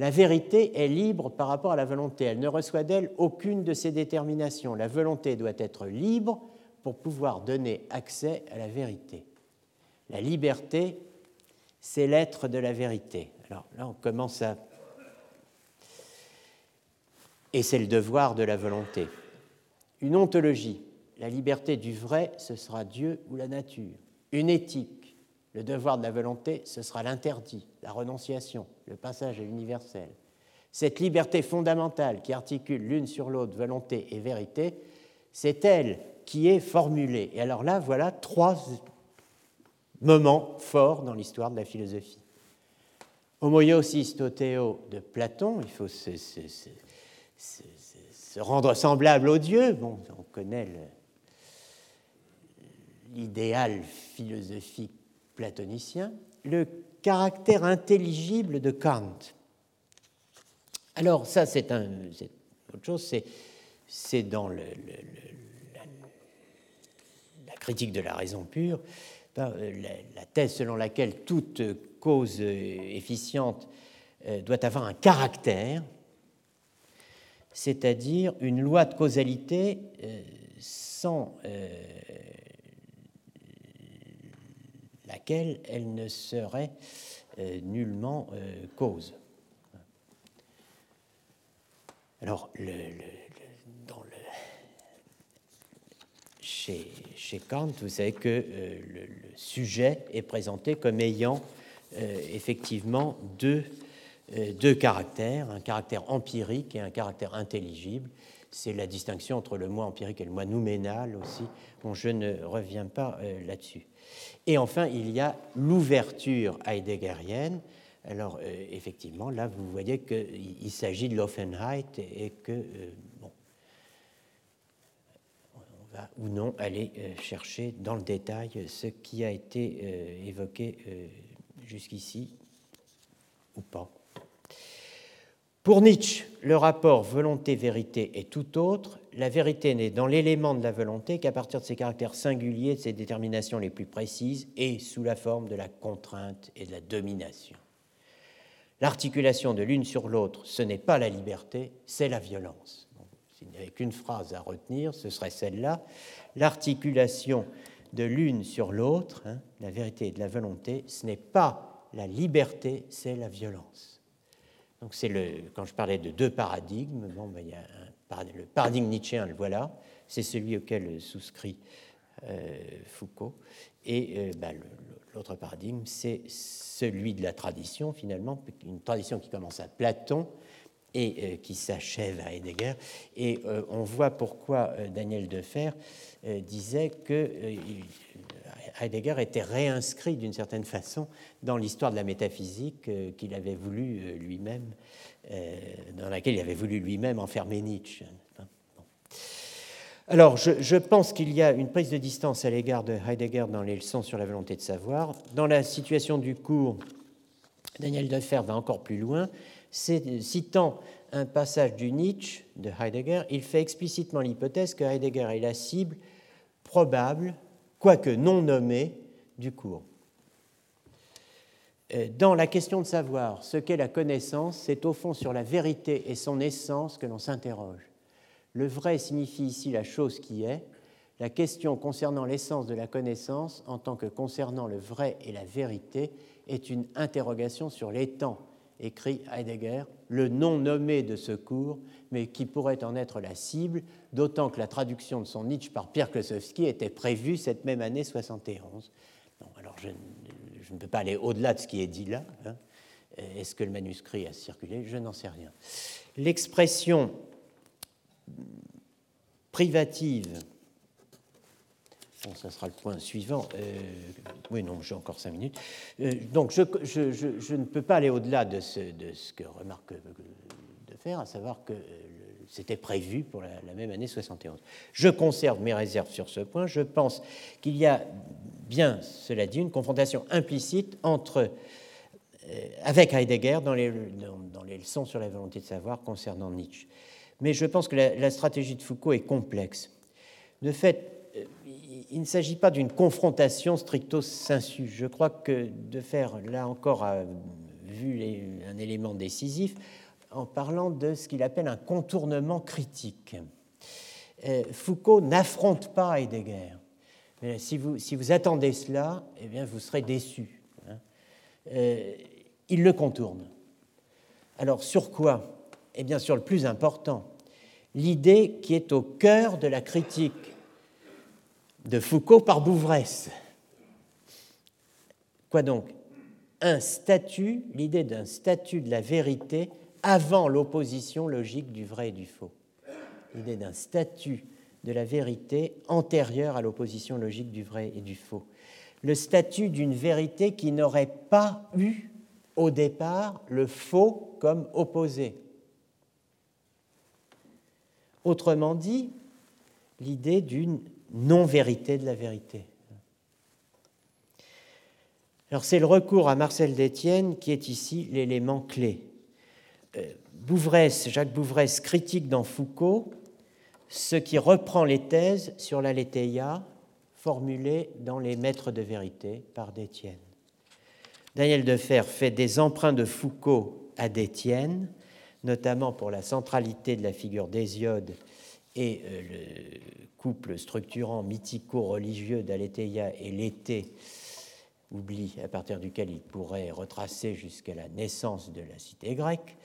La vérité est libre par rapport à la volonté. Elle ne reçoit d'elle aucune de ses déterminations. La volonté doit être libre pour pouvoir donner accès à la vérité. La liberté, c'est l'être de la vérité. Alors là, on commence à et c'est le devoir de la volonté. Une ontologie, la liberté du vrai, ce sera Dieu ou la nature. Une éthique, le devoir de la volonté, ce sera l'interdit, la renonciation, le passage à l'universel. Cette liberté fondamentale qui articule l'une sur l'autre volonté et vérité, c'est elle qui est formulée. Et alors là, voilà trois moments forts dans l'histoire de la philosophie. Homoiosis toteo de Platon, il faut se, rendre semblable au Dieu. Bon, on connaît l'idéal philosophique platonicien. Le caractère intelligible de Kant. Alors ça, c'est un, autre chose, c'est dans la, critique de la raison pure, euh, la thèse selon laquelle toute cause efficiente doit avoir un caractère, c'est-à-dire une loi de causalité sans laquelle elle ne serait nullement cause. Alors, chez, Kant, vous savez que euh, le, sujet est présenté comme ayant euh, effectivement deux, euh, deux caractères, un caractère empirique et un caractère intelligible. C'est la distinction entre le moi empirique et le moi nouménal aussi. Bon, je ne reviens pas là-dessus. Et enfin, il y a l'ouverture heideggerienne, alors, euh, effectivement, là, vous voyez qu'il s'agit de l'Offenheit et que, euh, bon, on va ou non aller euh, chercher dans le détail ce qui a été évoqué jusqu'ici ou pas. Pour Nietzsche, le rapport volonté-vérité est tout autre. La vérité n'est dans l'élément de la volonté qu'à partir de ses caractères singuliers, de ses déterminations les plus précises, et sous la forme de la contrainte et de la domination. L'articulation de l'une sur l'autre, ce n'est pas la liberté, c'est la violence. S'il n'y avait qu'une phrase à retenir, ce serait celle-là. L'articulation de l'une sur l'autre, hein, la vérité et de la volonté, ce n'est pas la liberté, c'est la violence. Donc c'est le, quand je parlais de deux paradigmes, bon, ben, il y a le paradigme nietzschéen, le voilà, c'est celui auquel souscrit euh, Foucault, et euh, ben, l'autre paradigme, c'est celui de la tradition, finalement, une tradition qui commence à Platon et euh, qui s'achève à Heidegger. Et on voit pourquoi Daniel Defer disait que Heidegger était réinscrit d'une certaine façon dans l'histoire de la métaphysique qu'il avait voulu lui-même, dans laquelle il avait voulu lui-même enfermer Nietzsche. Alors, je, pense qu'il y a une prise de distance à l'égard de Heidegger dans les leçons sur la volonté de savoir. Dans la situation du cours, Daniel Defer va encore plus loin. Citant un passage du Nietzsche de Heidegger, il fait explicitement l'hypothèse que Heidegger est la cible probable, quoique non nommée, du cours. Euh, dans la question de savoir ce qu'est la connaissance, c'est au fond sur la vérité et son essence que l'on s'interroge. Le vrai signifie ici la chose qui est. La question concernant l'essence de la connaissance en tant que concernant le vrai et la vérité est une interrogation sur l'étang, écrit Heidegger, le nom nommé de ce cours, mais qui pourrait en être la cible, d'autant que la traduction de son Nietzsche par Pierre Klosowski était prévue cette même année 71. alors je, ne peux pas aller au-delà de ce qui est dit là. Hein. Est-ce que le manuscrit a circulé? Je n'en sais rien. L'expression privative, bon, ça sera le point suivant, euh, oui, non, j'ai encore cinq minutes, euh, donc je, ne peux pas aller au-delà de ce, que remarque de faire, à savoir que euh, c'était prévu pour la, même année 71. Je conserve mes réserves sur ce point, je pense qu'il y a bien, cela dit, une confrontation implicite entre avec Heidegger dans les, dans les leçons sur la volonté de savoir concernant Nietzsche mais je pense que la, stratégie de Foucault est complexe. De fait, euh, il ne s'agit pas d'une confrontation stricto sensu. Je crois que de faire, là encore, vu un élément décisif, en parlant de ce qu'il appelle un contournement critique. Euh, Foucault n'affronte pas Heidegger. Mais si, vous, attendez cela, eh bien, vous serez déçu. Hein. Euh, il le contourne. Alors, sur quoi? Et bien sûr le plus important, l'idée qui est au cœur de la critique de Foucault par Bouvresse. Quoi donc? Un statut, l'idée d'un statut de la vérité avant l'opposition logique du vrai et du faux. L'idée d'un statut de la vérité antérieur à l'opposition logique du vrai et du faux. Le statut d'une vérité qui n'aurait pas eu au départ le faux comme opposé. Autrement dit, l'idée d'une non-vérité de la vérité. Alors c'est le recours à Marcel Détienne qui est ici l'élément clé. Euh, Bouvresse, Jacques Bouvresse critique dans Foucault ce qui reprend les thèses sur l'aletheia, formulées dans les Maîtres de vérité par Détienne. Daniel Defer fait des emprunts de Foucault à Détienne, notamment pour la centralité de la figure d'Hésiode et euh, le couple structurant mythico-religieux d'Aletheia et l'été, oubli à partir duquel il pourrait retracer jusqu'à la naissance de la cité grecque,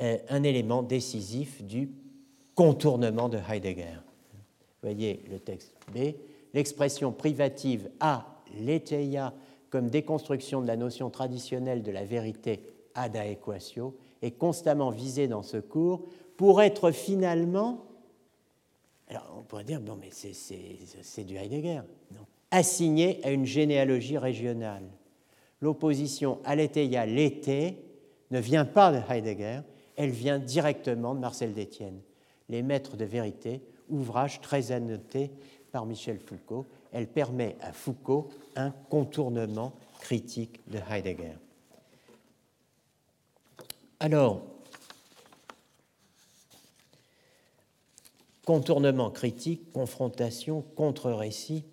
euh, un élément décisif du contournement de Heidegger. Voyez le texte B. L'expression privative a letheia comme déconstruction de la notion traditionnelle de la vérité ad aequatio est constamment visée dans ce cours pour être finalement, alors on pourrait dire, non mais c'est du Heidegger, non, assigné à une généalogie régionale. L'opposition aletheia l'été ne vient pas de Heidegger, elle vient directement de Marcel Détienne. Les maîtres de vérité, ouvrage très annoté par Michel Foucault, elle permet à Foucault un contournement critique de Heidegger. Alors, contournement critique, confrontation, contre-récit,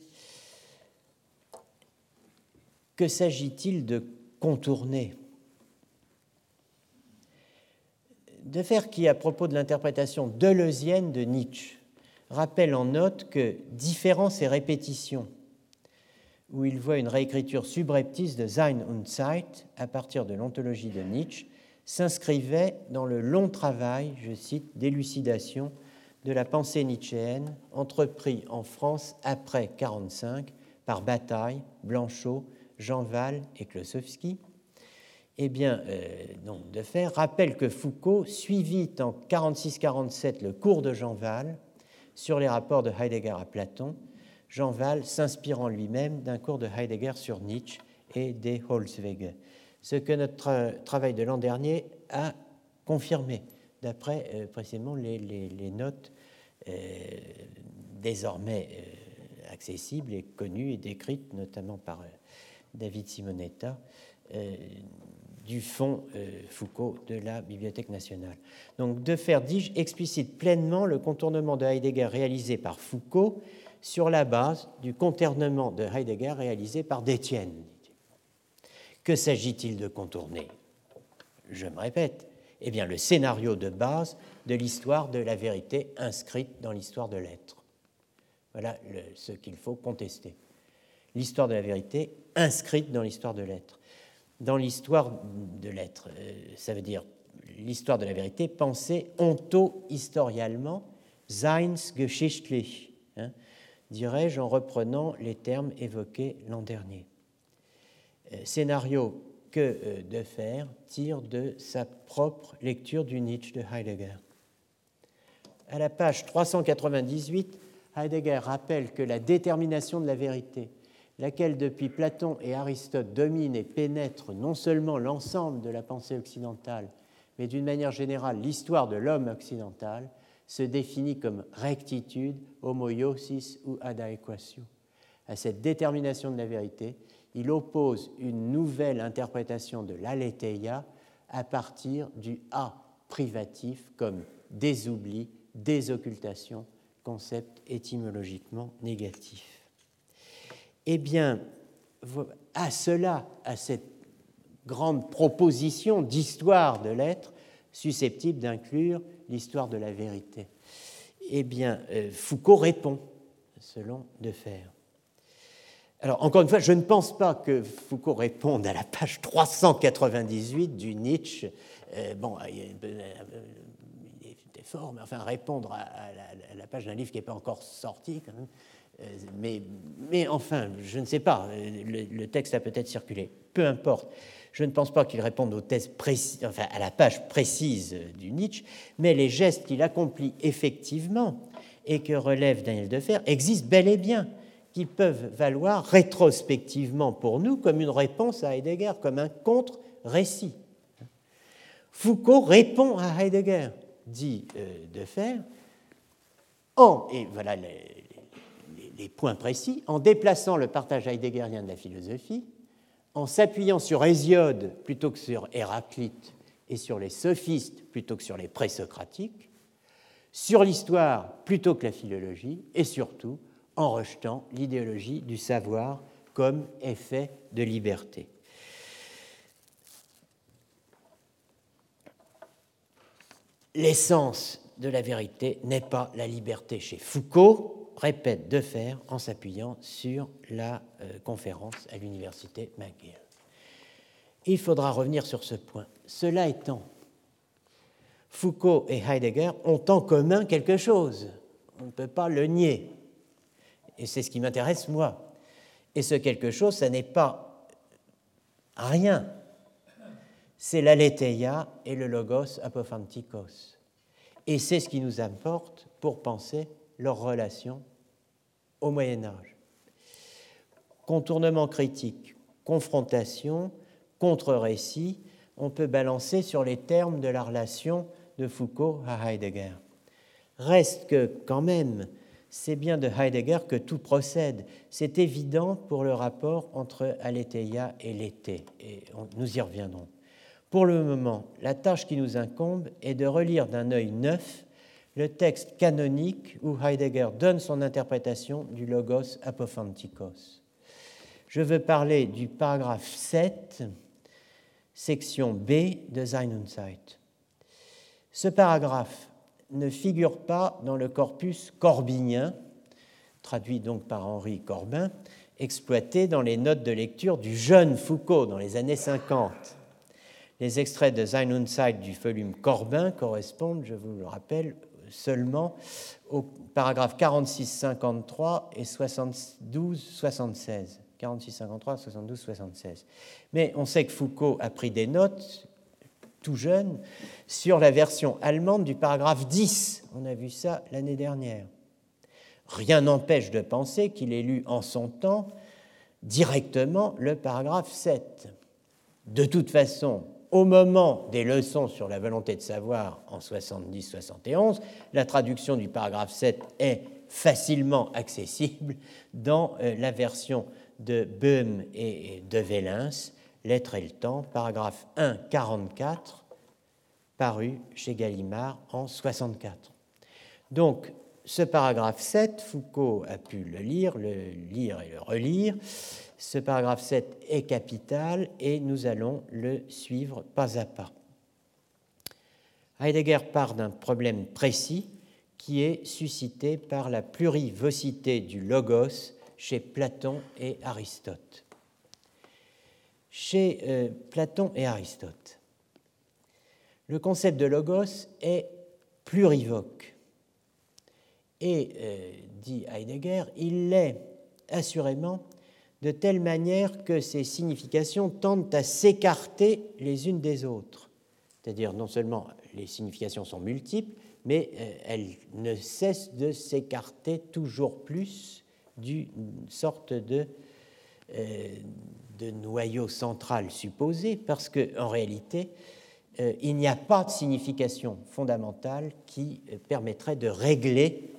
que s'agit-il de contourner? De faire qui, à propos de l'interprétation deleuzienne de Nietzsche, rappelle en note que différence et répétition, où il voit une réécriture subreptice de Sein und Zeit à partir de l'ontologie de Nietzsche, s'inscrivait dans le long travail, je cite, d'élucidation de la pensée nietzschéenne entrepris en France après 1945 par Bataille, Blanchot, Jean Val et Klosowski. Eh bien, euh, de faire, rappelle que Foucault suivit en 46-47 le cours de Jean Val sur les rapports de Heidegger à Platon, Jean Val s'inspirant lui-même d'un cours de Heidegger sur Nietzsche et des Holzwege, ce que notre travail de l'an dernier a confirmé, d'après euh, précisément les, notes euh, désormais accessibles et connues et décrites notamment par David Simonetta du fonds euh, Foucault de la Bibliothèque nationale. Donc, de faire, dis-je, explicite pleinement le contournement de Heidegger réalisé par Foucault sur la base du contournement de Heidegger réalisé par Détienne. Que s'agit-il de contourner? Je me répète, eh bien, le scénario de base de l'histoire de la vérité inscrite dans l'histoire de l'être. Voilà ce qu'il faut contester. L'histoire de la vérité inscrite dans l'histoire de l'être dans l'histoire de l'être. Euh, ça veut dire l'histoire de la vérité pensée onto-historialement, seinsgeschichtlich, hein, dirais-je en reprenant les termes évoqués l'an dernier. Euh, scénario que euh, de faire tire de sa propre lecture du Nietzsche de Heidegger. À la page 398, Heidegger rappelle que la détermination de la vérité laquelle depuis Platon et Aristote domine et pénètre non seulement l'ensemble de la pensée occidentale, mais d'une manière générale l'histoire de l'homme occidental, se définit comme rectitude, homoiosis ou adaequatio. À cette détermination de la vérité, il oppose une nouvelle interprétation de l'aletheia à partir du a privatif comme désoubli, désoccultation, concept étymologiquement négatif. Eh bien, à cela, à cette grande proposition d'histoire de l'être, susceptible d'inclure l'histoire de la vérité. Eh bien, euh, Foucault répond, selon Defer. Alors, encore une fois, je ne pense pas que Foucault réponde à la page 398 du Nietzsche. Euh, bon, il est fort, mais enfin, répondre à, la, page d'un livre qui n'est pas encore sorti, quand même, euh, mais, mais, enfin, je ne sais pas, le, texte a peut-être circulé. Peu importe. Je ne pense pas qu'il réponde aux thèses enfin, à la page précise du Nietzsche, mais les gestes qu'il accomplit effectivement et que relève Daniel Defer existent bel et bien, qui peuvent valoir rétrospectivement pour nous comme une réponse à Heidegger, comme un contre-récit. Foucault répond à Heidegger, dit euh, Defer, en, et voilà les, les points précis en déplaçant le partage heideggerien de la philosophie, en s'appuyant sur Hésiode plutôt que sur Héraclite et sur les sophistes plutôt que sur les présocratiques, sur l'histoire plutôt que la philologie, et surtout en rejetant l'idéologie du savoir comme effet de liberté. L'essence de la vérité n'est pas la liberté chez Foucault, répète de faire en s'appuyant sur la euh, conférence à l'université McGill. Il faudra revenir sur ce point. Cela étant, Foucault et Heidegger ont en commun quelque chose. On ne peut pas le nier. Et c'est ce qui m'intéresse moi. Et ce quelque chose, ce n'est pas rien. C'est l'aletheia et le logos apophantikos. Et c'est ce qui nous importe pour penser leur relation au Moyen Âge. Contournement critique, confrontation, contre-récit, on peut balancer sur les termes de la relation de Foucault à Heidegger. Reste que, quand même, c'est bien de Heidegger que tout procède. C'est évident pour le rapport entre aletheia et l'été, et nous y reviendrons. Pour le moment, la tâche qui nous incombe est de relire d'un œil neuf le texte canonique où Heidegger donne son interprétation du logos apophantikos. Je veux parler du paragraphe 7, section B de Sein und Zeit. Ce paragraphe ne figure pas dans le corpus corbinien, traduit donc par Henri Corbin, exploité dans les notes de lecture du jeune Foucault dans les années 50. Les extraits de Sein und Zeit du volume Corbin correspondent, je vous le rappelle, seulement aux paragraphes 46-53 et 72-76. 46-53, 72-76. Mais on sait que Foucault a pris des notes, tout jeune, sur la version allemande du paragraphe 10. On a vu ça l'année dernière. Rien n'empêche de penser qu'il ait lu en son temps directement le paragraphe 7. De toute façon, au moment des leçons sur la volonté de savoir en 70-71, la traduction du paragraphe 7 est facilement accessible dans euh, la version de Böhm et de Vélins, L'être et le temps, paragraphe 1, 44, paru chez Gallimard en 64. Donc, ce paragraphe 7, Foucault a pu le lire, le lire et le relire. Ce paragraphe 7 est capital et nous allons le suivre pas à pas. Heidegger part d'un problème précis qui est suscité par la plurivocité du logos chez Platon et Aristote. Chez euh, Platon et Aristote, le concept de logos est plurivoque. Et, euh, dit Heidegger, il l'est assurément de telle manière que ses significations tendent à s'écarter les unes des autres. C'est-à-dire non seulement les significations sont multiples, mais euh, elles ne cessent de s'écarter toujours plus d'une sorte de, euh, noyau central supposé, parce qu'en réalité, euh, il n'y a pas de signification fondamentale qui permettrait de régler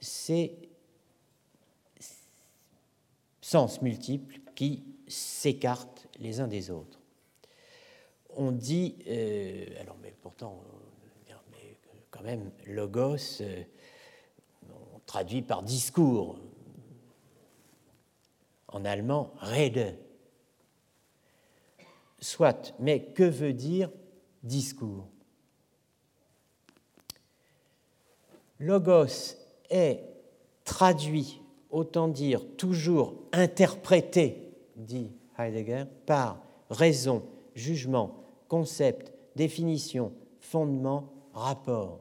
ces sens multiples qui s'écartent les uns des autres. On dit, euh, alors mais pourtant, quand même, logos, on traduit par discours, en allemand Rede. Soit, mais que veut dire discours? Logos est traduit, autant dire toujours interprété, dit Heidegger, par raison, jugement, concept, définition, fondement, rapport.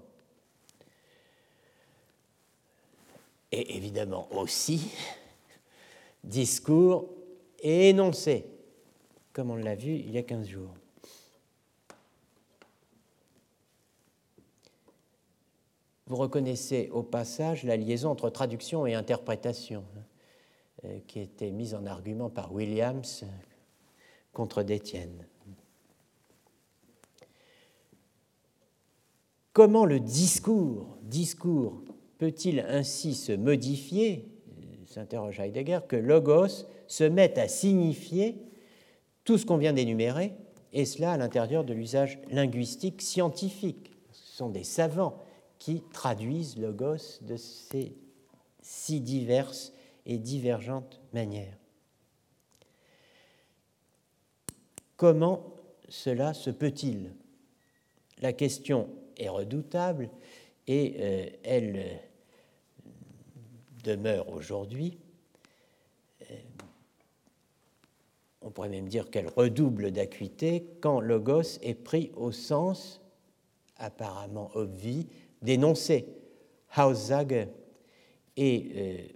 Et évidemment aussi discours et énoncé, comme on l'a vu il y a 15 jours. Vous reconnaissez au passage la liaison entre traduction et interprétation, hein, euh, qui était mise en argument par Williams contre Détienne. Comment le discours, discours peut-il ainsi se modifier s'interroge Heidegger, que logos se met à signifier tout ce qu'on vient d'énumérer, et cela à l'intérieur de l'usage linguistique scientifique? Ce sont des savants qui traduisent logos de ces si diverses et divergentes manières. Comment cela se peut-il? La question est redoutable et euh, elle euh, demeure aujourd'hui. Euh, on pourrait même dire qu'elle redouble d'acuité quand Logos est pris au sens apparemment obvi d'énoncer Aussage et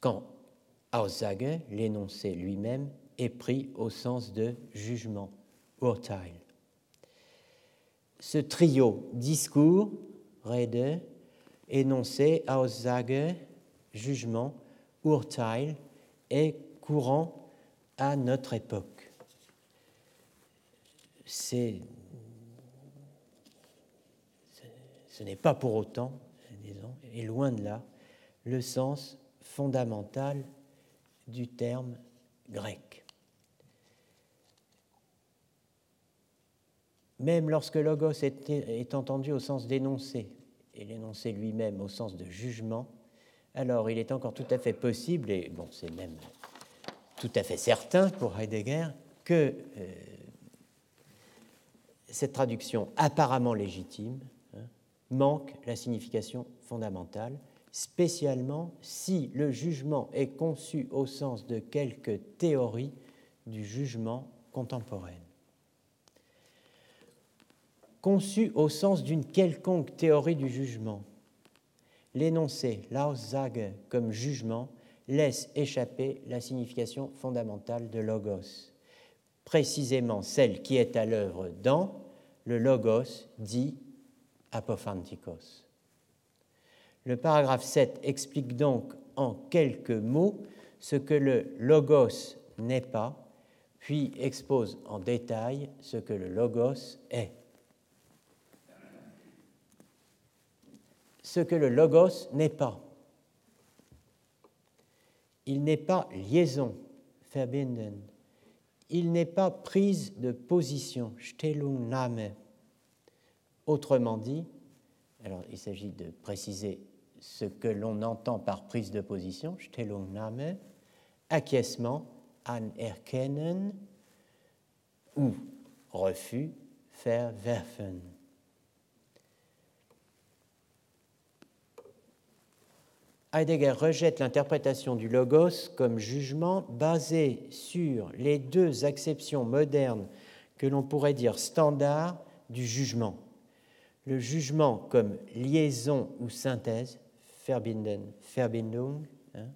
quand Aussage, l'énoncé lui-même, est pris au sens de jugement, Urteil. Ce trio discours, Rede, énoncé, Aussage, jugement, Urteil est courant à notre époque. C'est, ce n'est pas pour autant, disons, et loin de là, le sens fondamental du terme grec. Même lorsque logos est, entendu au sens d'énoncé, et l'énoncé lui-même au sens de jugement, alors il est encore tout à fait possible, et bon, c'est même tout à fait certain pour Heidegger, que euh, cette traduction apparemment légitime manque la signification fondamentale spécialement si le jugement est conçu au sens de quelque théorie du jugement contemporaine. Conçu au sens d'une quelconque théorie du jugement, l'énoncé L'Aussage comme jugement laisse échapper la signification fondamentale de logos, précisément celle qui est à l'œuvre dans le logos dit apophantikos. Le paragraphe 7 explique donc en quelques mots ce que le logos n'est pas, puis expose en détail ce que le logos est. Ce que le logos n'est pas. Il n'est pas liaison, verbinden. Il n'est pas prise de position, Stellungnahme. Autrement dit, alors il s'agit de préciser ce que l'on entend par prise de position, Stellungnahme, acquiescement, anerkennen, ou refus, verwerfen. Heidegger rejette l'interprétation du logos comme jugement basé sur les deux acceptions modernes que l'on pourrait dire standard du jugement. Le jugement comme liaison ou synthèse, Verbinden, Verbindung, hein,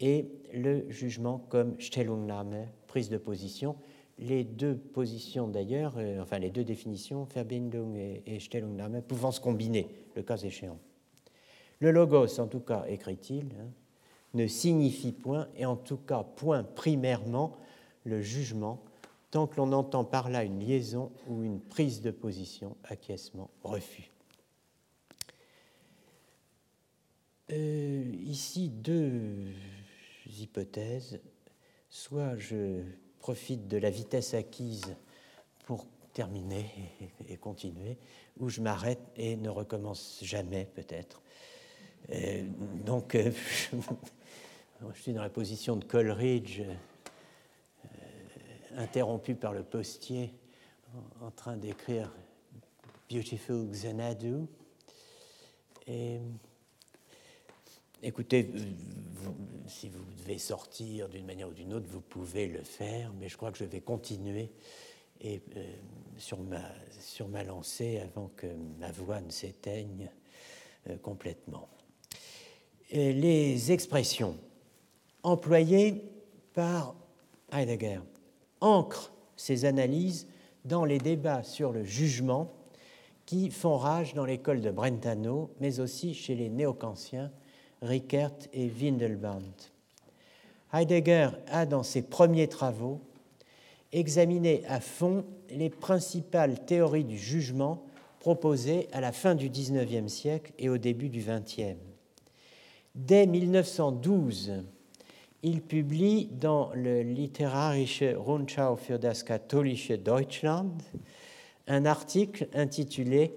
et le jugement comme Stellungnahme, prise de position. Les deux positions d'ailleurs, euh, enfin les deux définitions, Verbindung et, Stellungnahme, pouvant se combiner, le cas échéant. Le logos, en tout cas, écrit-il, hein, ne signifie point, et en tout cas point primairement, le jugement, tant que l'on entend par là une liaison ou une prise de position, acquiescement, refus. Euh, ici, deux hypothèses. Soit je profite de la vitesse acquise pour terminer et, continuer, ou je m'arrête et ne recommence jamais peut-être. Euh, donc, euh, je suis dans la position de Coleridge, interrompu par le postier en, train d'écrire Beautiful Xanadu. Et Écoutez, si vous devez sortir d'une manière ou d'une autre, vous pouvez le faire, mais je crois que je vais continuer euh, sur, ma, sur ma lancée avant que ma voix ne s'éteigne euh, complètement. les expressions employées par Heidegger ancrent ces analyses dans les débats sur le jugement qui font rage dans l'école de Brentano, mais aussi chez les néo-kantiens Rickert et Windelband. Heidegger a, dans ses premiers travaux, examiné à fond les principales théories du jugement proposées à la fin du XIXe siècle et au début du XXe. Dès 1912, il publie dans le Literarische Rundschau für das katholische Deutschland un article intitulé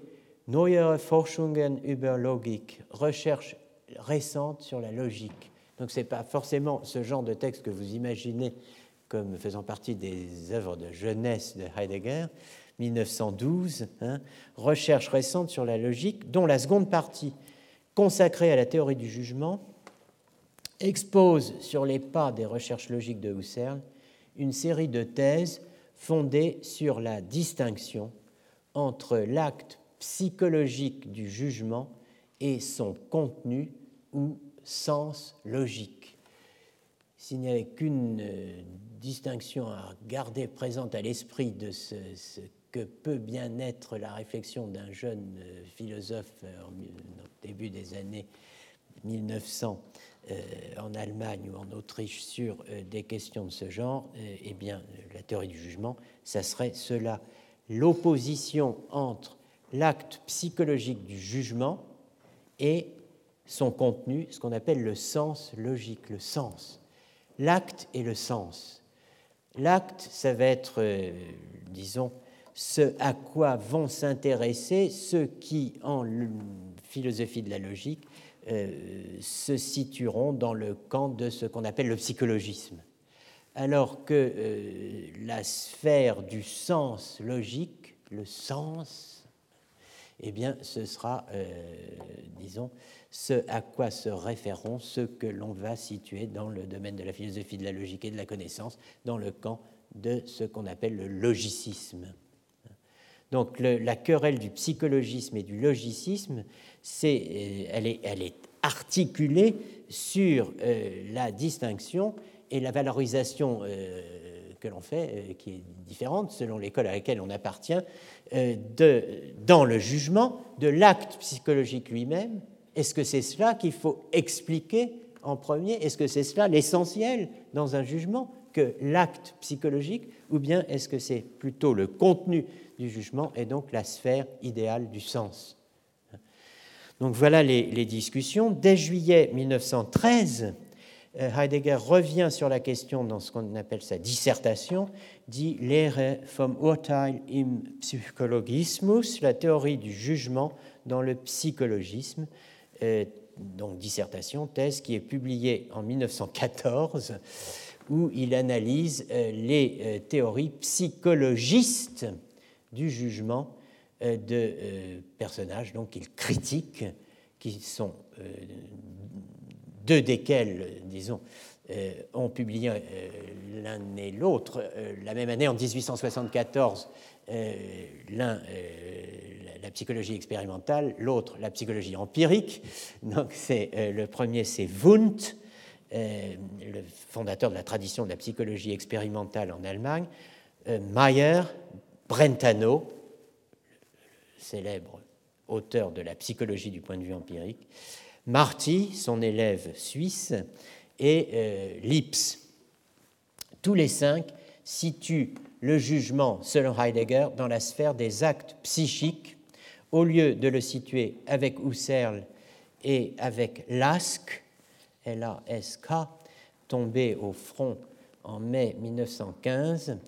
Neuere Forschungen über Logik, recherche récente sur la logique. Donc ce n'est pas forcément ce genre de texte que vous imaginez comme faisant partie des œuvres de jeunesse de Heidegger, 1912, hein, recherche récente sur la logique, dont la seconde partie, consacrée à la théorie du jugement, expose sur les pas des recherches logiques de Husserl une série de thèses fondées sur la distinction entre l'acte psychologique du jugement et son contenu ou sens logique. S'il n'y avait qu'une euh, distinction à garder présente à l'esprit de ce, que peut bien être la réflexion d'un jeune euh, philosophe euh, au début des années 1900 en Allemagne ou en Autriche sur des questions de ce genre, eh bien, la théorie du jugement, ça serait cela, l'opposition entre l'acte psychologique du jugement et son contenu, ce qu'on appelle le sens logique, le sens. L'acte et le sens. L'acte, ça va être, euh, disons, ce à quoi vont s'intéresser ceux qui, en philosophie de la logique, euh, se situeront dans le camp de ce qu'on appelle le psychologisme. Alors que euh, la sphère du sens logique, le sens, eh bien, ce sera, euh, disons, ce à quoi se référeront ceux que l'on va situer dans le domaine de la philosophie de la logique et de la connaissance, dans le camp de ce qu'on appelle le logicisme. Donc la querelle du psychologisme et du logicisme, euh, elle, est, articulée sur euh, la distinction et la valorisation que l'on fait, qui est différente selon l'école à laquelle on appartient, euh, dans le jugement de l'acte psychologique lui-même. Est-ce que c'est cela qu'il faut expliquer en premier? Est-ce que c'est cela l'essentiel dans un jugement que l'acte psychologique? Ou bien est-ce que c'est plutôt le contenu du jugement et donc la sphère idéale du sens? Donc voilà les, discussions. Dès juillet 1913, euh, Heidegger revient sur la question dans ce qu'on appelle sa dissertation, dit Lehre vom Urteil im Psychologismus, la théorie du jugement dans le psychologisme, euh, donc dissertation, thèse qui est publiée en 1914, où il analyse euh, les théories psychologistes du jugement de personnages, donc il critique, qui sont deux desquels, disons, euh, ont publié euh, l'un et l'autre euh, la même année, en 1874, l'un la psychologie expérimentale, l'autre la psychologie empirique. Donc c'est le premier, c'est Wundt, le fondateur de la tradition de la psychologie expérimentale en Allemagne, Mayer, Brentano, célèbre auteur de la psychologie du point de vue empirique, Marty, son élève suisse, et euh, Lips. Tous les cinq situent le jugement, selon Heidegger, dans la sphère des actes psychiques, au lieu de le situer avec Husserl et avec Lask, L-A-S-K, tombé au front en mai 1915,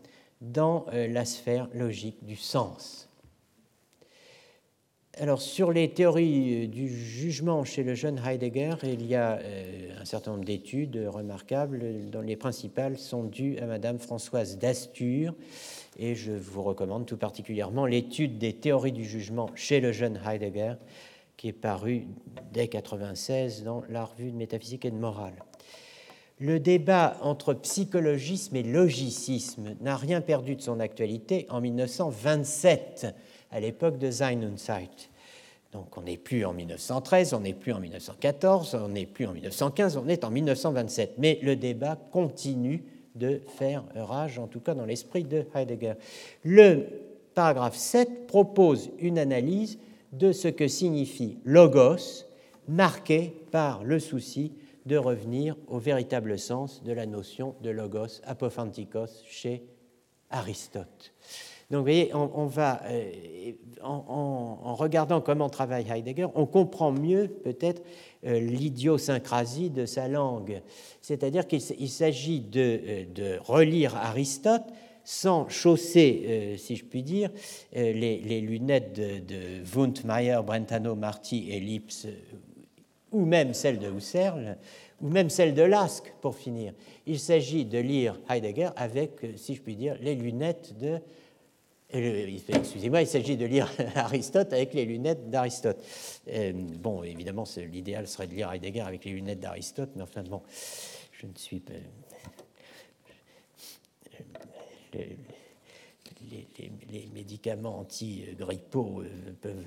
dans euh, la sphère logique du sens. Alors, sur les théories euh, du jugement chez le jeune Heidegger, il y a euh, un certain nombre d'études remarquables, dont les principales sont dues à Madame Françoise Dastur, et je vous recommande tout particulièrement l'étude des théories du jugement chez le jeune Heidegger, qui est parue dès 1996 dans la revue de métaphysique et de morale. Le débat entre psychologisme et logicisme n'a rien perdu de son actualité. En 1927 à l'époque de Sein und Zeit. Donc on n'est plus en 1913, on n'est plus en 1914, on n'est plus en 1915, on est en 1927. Mais le débat continue de faire rage, en tout cas dans l'esprit de Heidegger. Le paragraphe 7 propose une analyse de ce que signifie logos, marqué par le souci de revenir au véritable sens de la notion de logos apophantikos chez Aristote. Donc, vous voyez, on, va, euh, en, regardant comment travaille Heidegger, on comprend mieux peut-être euh, l'idiosyncrasie de sa langue. C'est-à-dire qu'il s'agit de, euh, de, relire Aristote sans chausser, si je puis dire, les, lunettes de, de Wundt, Mayer, Brentano, Marty et ou même celles de Husserl, ou même celles de Lask, pour finir. Il s'agit de lire Heidegger avec, si je puis dire, les lunettes de Excusez-moi, il s'agit de lire Aristote avec les lunettes d'Aristote. Euh, bon, évidemment, l'idéal serait de lire Heidegger avec les lunettes d'Aristote, mais enfin, bon, je ne suis pas. Les, médicaments anti-grippaux euh, peuvent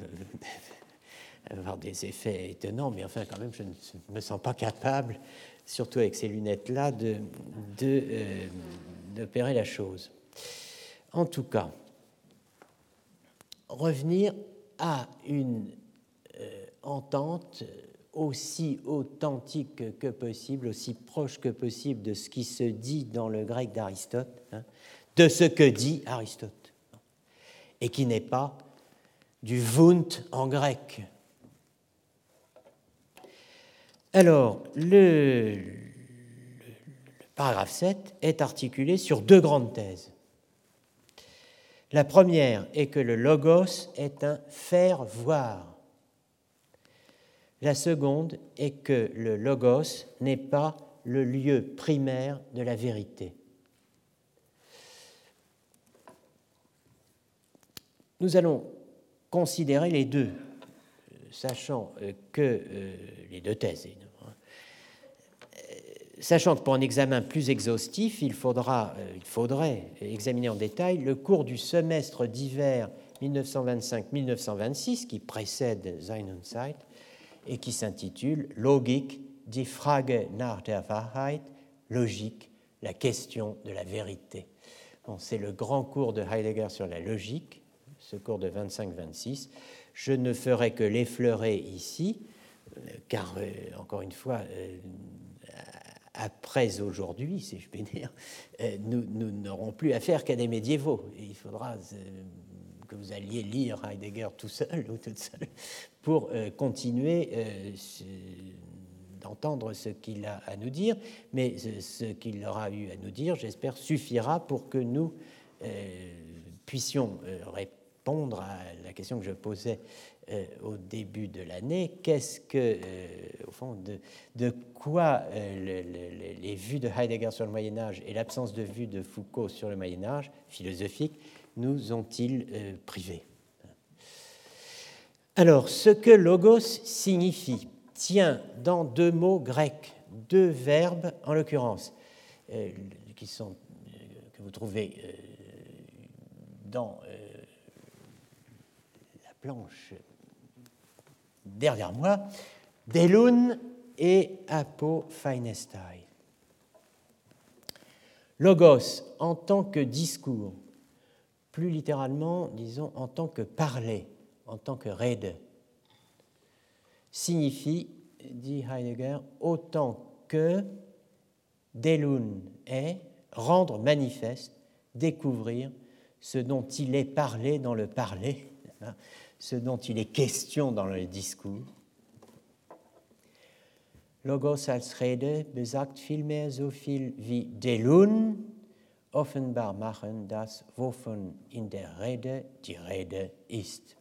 avoir des effets étonnants, mais enfin, quand même, je ne me sens pas capable, surtout avec ces lunettes-là, d'opérer de, euh, la chose. En tout cas, revenir à une euh, entente aussi authentique que possible, aussi proche que possible de ce qui se dit dans le grec d'Aristote, hein, de ce que dit Aristote, et qui n'est pas du vunt en grec. Alors, le paragraphe 7 est articulé sur deux grandes thèses. La première est que le logos est un faire voir. La seconde est que le logos n'est pas le lieu primaire de la vérité. Nous allons considérer les deux, sachant que euh, les deux thèses, sachant que pour un examen plus exhaustif, il, faudra, euh, il faudrait examiner en détail le cours du semestre d'hiver 1925-1926 qui précède Zeit et qui s'intitule Logik, die Frage nach der Wahrheit, logique, la question de la vérité. Bon, C'est le grand cours de Heidegger sur la logique, ce cours de 25-26. Je ne ferai que l'effleurer ici, euh, car, euh, encore une fois, après aujourd'hui, si je puis dire, euh, nous n'aurons plus affaire qu'à des médiévaux. il faudra euh, que vous alliez lire Heidegger tout seul ou toute seule pour euh, continuer d'entendre ce qu'il a à nous dire. Mais ce qu'il aura eu à nous dire, j'espère, suffira pour que nous puissions répondre à la question que je posais euh, au début de l'année, qu'est-ce que, euh, au fond, de, quoi euh, les vues de Heidegger sur le Moyen Âge et l'absence de vues de Foucault sur le Moyen Âge philosophique nous ont-ils privés? Alors, ce que logos signifie tient dans deux mots grecs, deux verbes en l'occurrence, qui sont que vous trouvez dans la planche derrière moi, Delun et Apophainestai. Logos en tant que discours, plus littéralement, disons, en tant que parler, en tant que rede, signifie, dit Heidegger, autant que Delun est rendre manifeste, découvrir ce dont il est parlé dans le parler, ce dont il est question dans le discours. Logos als Rede besagt vielmehr so viel wie Delun offenbar machen das, wovon in der Rede die Rede ist.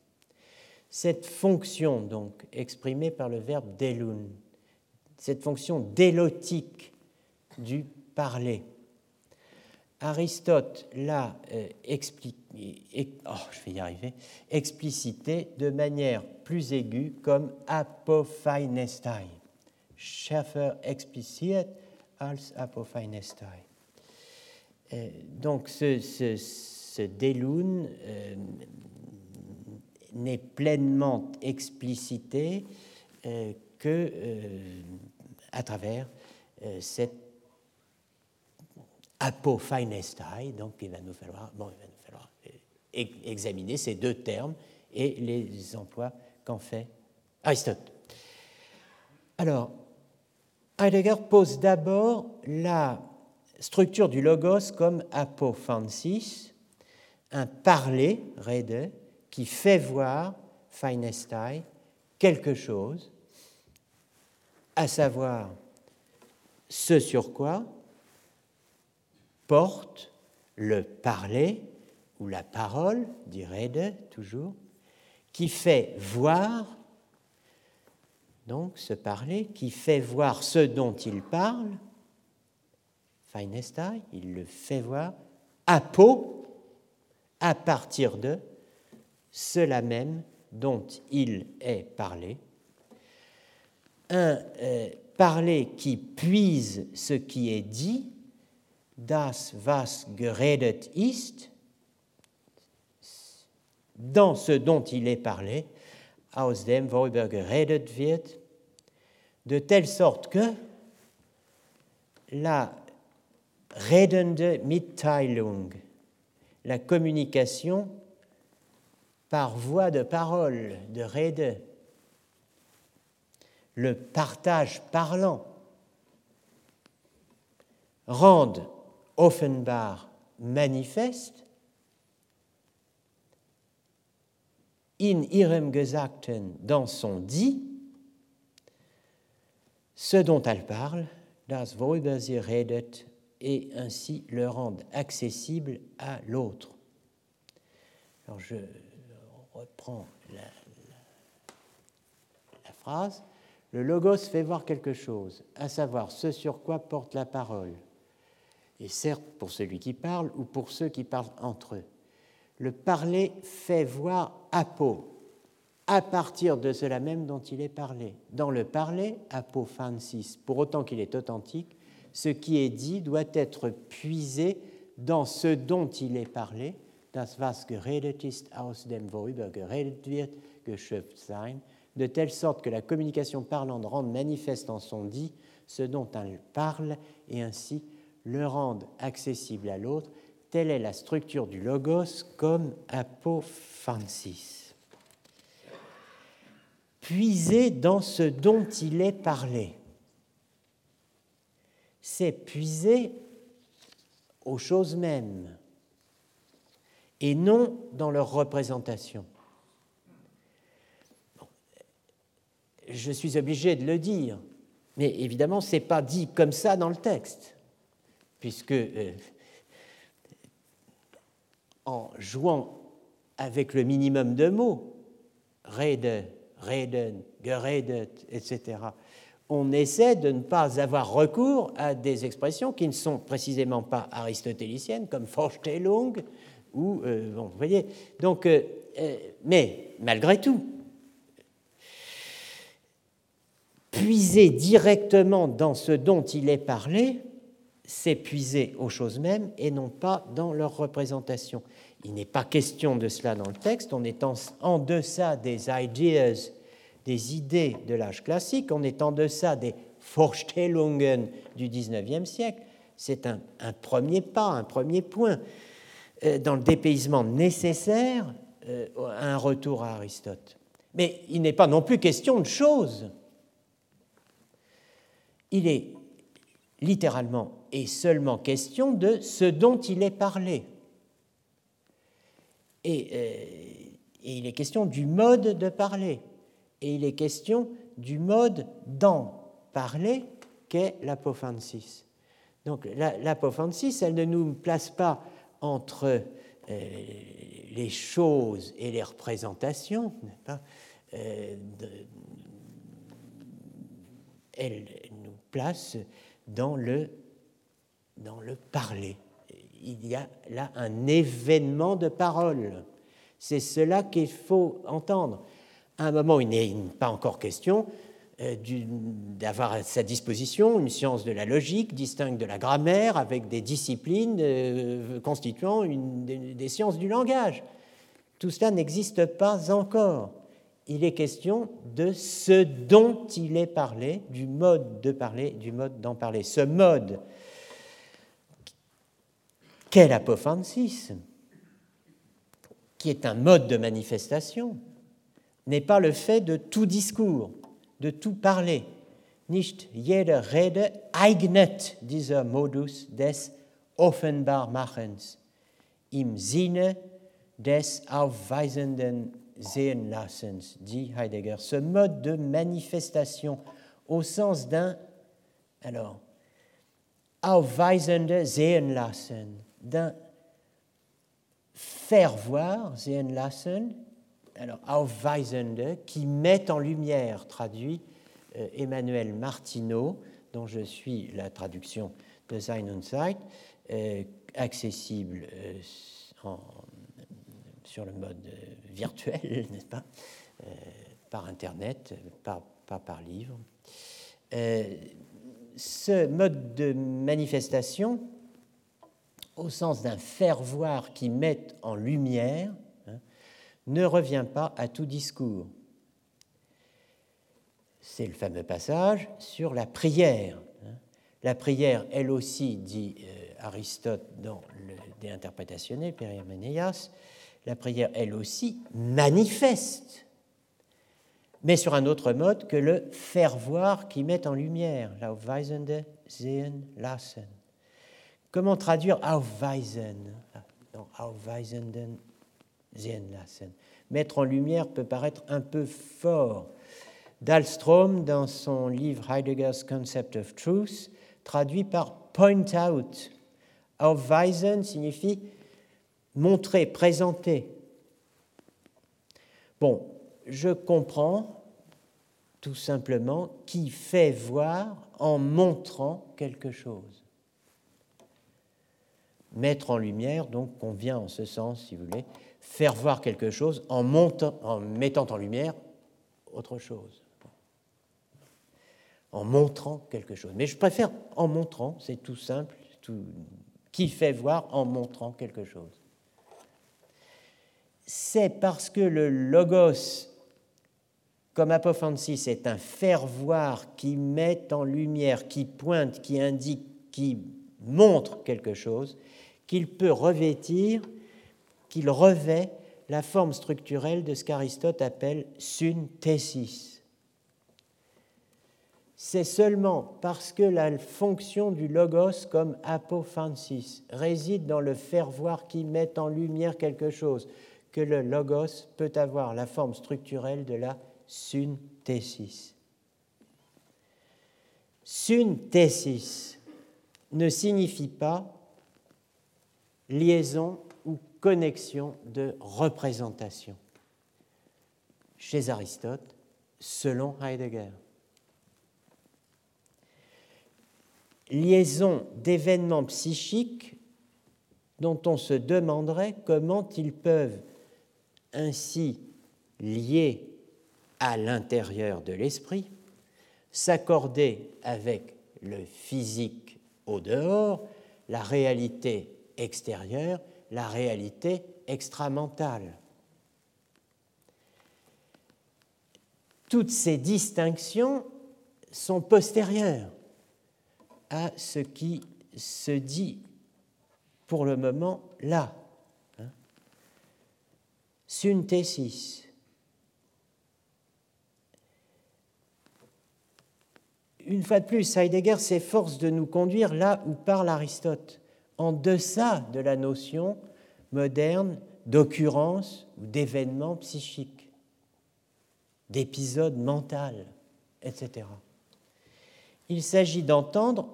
Cette fonction, donc, exprimée par le verbe delun, cette fonction délotique du parler, Aristote l'a euh, oh, explicité de manière plus aiguë comme apophainestai. Schaffer expliciert als apophainestai. Euh, donc ce, ce, euh, n'est pleinement explicité que à travers cette apophainestai, donc il va nous falloir, bon, il va nous falloir euh, examiner ces deux termes et les emplois qu'en fait Aristote. Alors, Heidegger pose d'abord la structure du logos comme apophansis, un parler, rede, qui fait voir, feinestai, quelque chose, à savoir ce sur quoi porte le parler ou la parole, Rede toujours, qui fait voir, donc ce parler, qui fait voir ce dont il parle, Feinestai, il le fait voir, à peau, à partir de cela même dont il est parlé. Un euh, parler qui puise ce qui est dit, das was geredet ist, dans ce dont il est parlé, aus dem worüber geredet wird, de telle sorte que la redende Mitteilung, la communication par voie de parole, de rede, le partage parlant, rendent offenbar manifeste in ihrem Gesagten, dans son dit, ce dont elle parle, das worüber sie redet, et ainsi le rendre accessible à l'autre. Alors je reprends la, phrase. Le logos fait voir quelque chose, à savoir ce sur quoi porte la parole, et certes pour celui qui parle ou pour ceux qui parlent entre eux. Le parler fait voir apo, à partir de cela même dont il est parlé. Dans le parler, apo francis, pour autant qu'il est authentique, ce qui est dit doit être puisé dans ce dont il est parlé, das was geredet ist, aus dem worüber geredet wird, sein, de telle sorte que la communication parlante rende manifeste en son dit ce dont elle parle et ainsi le rende accessible à l'autre. Telle est la structure du logos comme apophansis. Puiser dans ce dont il est parlé c'est puiser aux choses mêmes et non dans leur représentation. Je suis obligé de le dire, mais évidemment, ce n'est pas dit comme ça dans le texte, puisque euh, en jouant avec le minimum de mots, rede, reden, geredet, etc., on essaie de ne pas avoir recours à des expressions qui ne sont précisément pas aristotéliciennes, comme Vorstellung, ou, euh, bon, vous voyez, donc, euh, mais malgré tout, puiser directement dans ce dont il est parlé, c'est puiser aux choses mêmes et non pas dans leur représentation. Il n'est pas question de cela dans le texte, on est en, deçà des ideas des idées de l'âge classique, on est en deçà des Vorstellungen du XIXe siècle. C'est un, premier pas, un premier point euh, dans le dépaysement nécessaire euh, à un retour à Aristote. Mais il n'est pas non plus question de choses. Il est littéralement et seulement question de ce dont il est parlé. Et, euh, et il est question du mode de parler et il est question du mode d'en parler qu'est l'apophansis. Donc l'apophansis, elle ne nous place pas entre euh, les choses et les représentations, euh, elle nous place dans le, dans le parler. Il y a là un événement de parole. C'est cela qu'il faut entendre à un moment il n'est pas encore question euh, d'avoir à sa disposition une science de la logique distincte de la grammaire avec des disciplines euh, constituant des, sciences du langage. Tout cela n'existe pas encore. Il est question de ce dont il est parlé, du mode de parler, du mode d'en parler. Ce mode, qu'est l'apophansis, qui est un mode de manifestation, n'est pas le fait de tout discours, de tout parler. Nicht jede Rede eignet dieser Modus des Offenbarmachens im Sinne des aufweisenden Sehenlassens, dit Heidegger. Ce mode de manifestation au sens d'un, alors, aufweisende Sehenlassen, d'un faire voir, sehen lassen, alors aufweisende, qui met en lumière, traduit euh, Emmanuel Martineau, dont je suis la traduction de Sein und Zeit, euh, accessible euh, sur le mode virtuel, n'est-ce pas, par Internet, pas, par livre. ce mode de manifestation, au sens d'un faire voir qui met en lumière, hein, ne revient pas à tout discours c'est le fameux passage sur la prière. Hein. La prière, elle aussi, dit euh, Aristote dans le De Interpretatione, Ménéas, la prière, elle aussi, manifeste, mais sur un autre mode que le faire voir qui met en lumière, Aufweisende, sehen, lassen. Comment traduire Aufweisen? Aufweisenden, sehen, lassen. Mettre en lumière peut paraître un peu fort Dahlstrom, dans son livre Heidegger's Concept of Truth, traduit par point out. Aufweisen signifie montrer, présenter. Bon, je comprends tout simplement qui fait voir en montrant quelque chose. Mettre en lumière, donc, convient en ce sens, si vous voulez, faire voir quelque chose en, mettant en lumière autre chose en montrant quelque chose. Mais je préfère en montrant, c'est tout simple, qui fait voir en montrant quelque chose. C'est parce que le logos, comme apophansis, est un faire voir qui met en lumière, qui pointe, qui indique, qui montre quelque chose, qu'il peut revêtir, qu'il revêt la forme structurelle de ce qu'Aristote appelle synthesis. C'est seulement parce que la fonction du logos comme apophansis réside dans le faire voir qui met en lumière quelque chose que le logos peut avoir la forme structurelle de la synthesis. Synthesis ne signifie pas liaison ou connexion de représentation. Chez Aristote, selon Heidegger. liaison d'événements psychiques dont on se demanderait comment ils peuvent ainsi liés à l'intérieur de l'esprit, s'accorder avec le physique au dehors, la réalité extérieure, la réalité extramentale. Toutes ces distinctions sont postérieures à ce qui se dit pour le moment là. Synthesis. Une fois de plus, Heidegger s'efforce de nous conduire là où parle Aristote, en deçà de la notion moderne d'occurrence ou d'événement psychique, d'épisode mental, etc. Il s'agit d'entendre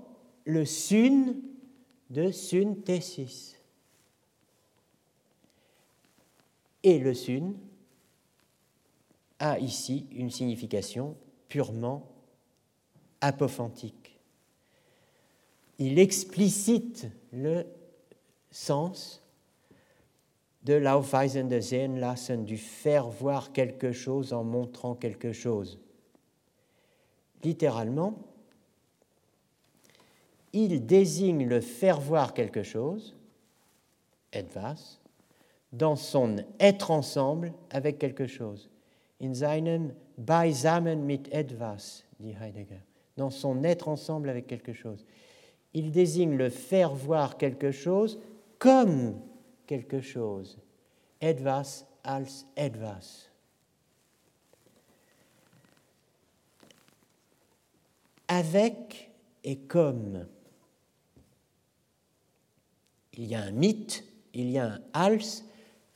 le sun de synthesis. Et le sun a ici une signification purement apophantique. Il explicite le sens de l'Aufweisende Sehen lassen, du faire voir quelque chose en montrant quelque chose. Littéralement, il désigne le faire voir quelque chose, etwas, dans son être ensemble avec quelque chose. In seinem Beisammen mit etwas, dit Heidegger, dans son être ensemble avec quelque chose. Il désigne le faire voir quelque chose comme quelque chose. Etwas als etwas. Avec et comme il y a un mythe, il y a un hals,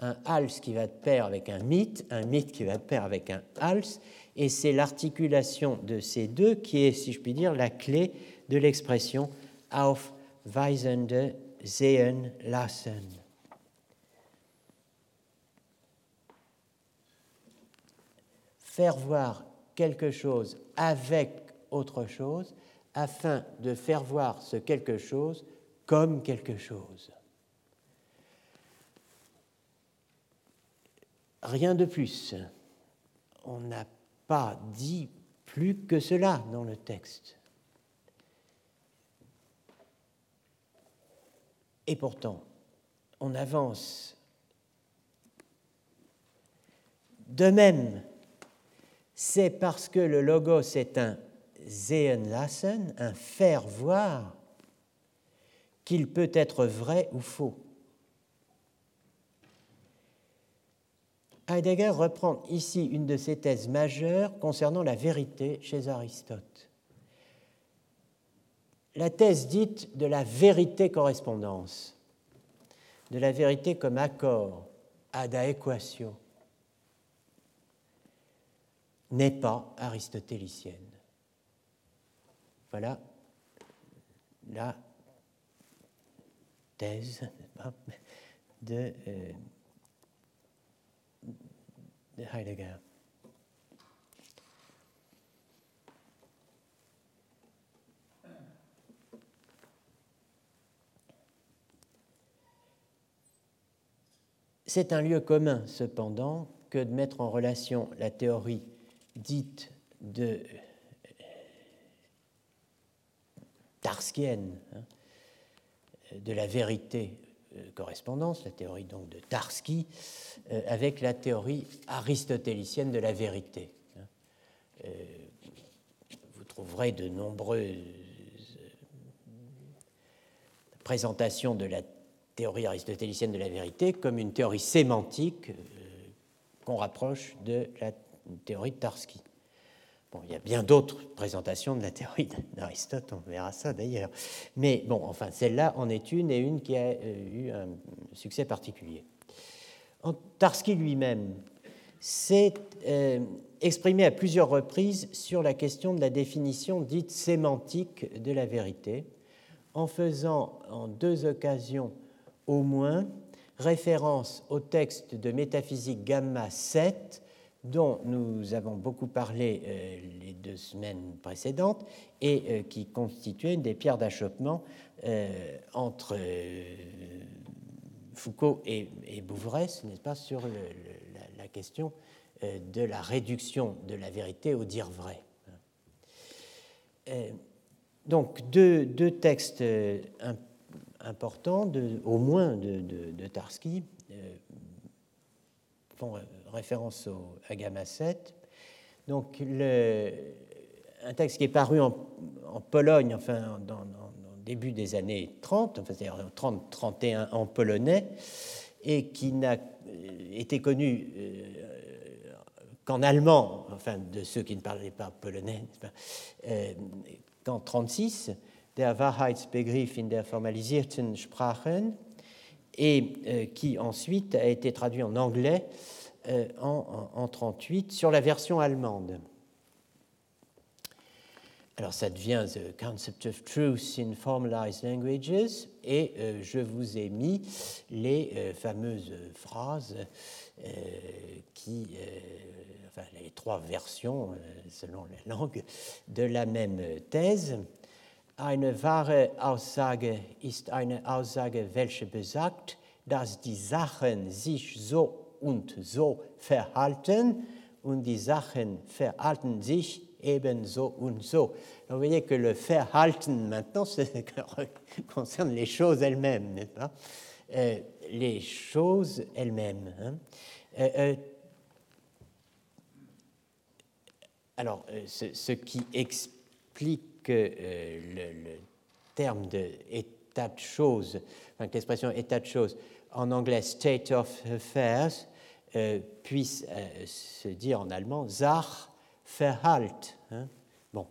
un hals qui va de pair avec un mythe, un mythe qui va de pair avec un hals, et c'est l'articulation de ces deux qui est, si je puis dire, la clé de l'expression auf Weisende sehen lassen. Faire voir quelque chose avec autre chose afin de faire voir ce quelque chose comme quelque chose. Rien de plus. On n'a pas dit plus que cela dans le texte. Et pourtant, on avance. De même, c'est parce que le logos est un sehen lassen, un faire voir, qu'il peut être vrai ou faux. Heidegger reprend ici une de ses thèses majeures concernant la vérité chez Aristote. La thèse dite de la vérité-correspondance, de la vérité comme accord, ad aequatio, n'est pas aristotélicienne. Voilà la thèse de, euh, de Heidegger. C'est un lieu commun, cependant, que de mettre en relation la théorie dite de tarskienne, hein, de la vérité correspondance, la théorie donc de Tarski, euh, avec la théorie aristotélicienne de la vérité. Hein. Euh, vous trouverez de nombreuses présentations de la théorie aristotélicienne de la vérité comme une théorie sémantique qu'on rapproche de la théorie de Tarski il y a bien d'autres présentations de la théorie d'Aristote, on verra ça d'ailleurs. Mais bon, enfin, celle-là en est une et une qui a euh, eu un succès particulier. Tarski lui-même s'est euh, exprimé à plusieurs reprises sur la question de la définition dite sémantique de la vérité, en faisant en deux occasions au moins référence au texte de métaphysique gamma 7 dont nous avons beaucoup parlé euh, les deux semaines précédentes et euh, qui constituait une des pierres d'achoppement euh, entre Foucault et, et Bouvresse, n'est-ce pas, sur la, question de la réduction de la vérité au dire vrai. donc deux, textes importants, au moins de, de Tarski, font référence au, à Gamma 7. Donc, un texte qui est paru en, Pologne, enfin, dans, début des années 30, enfin, c'est-à-dire 30-31 en polonais, et qui n'a été connu euh, qu'en allemand, enfin, de ceux qui ne parlaient pas polonais, euh, qu'en 36, Der Wahrheitsbegriff in der formalisierten Sprachen, et euh, qui ensuite a été traduit en anglais euh, en, 1938 sur la version allemande. Alors ça devient The Concept of Truth in Formalized Languages et euh, je vous ai mis les fameuses phrases qui, enfin les trois versions selon la langue de la même thèse. Eine wahre Aussage ist eine Aussage, welche besagt, dass die Sachen sich so und so verhalten und die Sachen verhalten sich ebenso und so. vous voyez que le verhalten maintenant concerne les choses elles-mêmes, n'est-ce pas euh, Les choses elles-mêmes. Hein. Euh, euh, alors, ce, qui explique le, le, terme de état de choses, enfin, l'expression état de choses, en anglais state of affairs, euh, puisse euh, se dire en allemand Sach verhalt. Hein. Bon,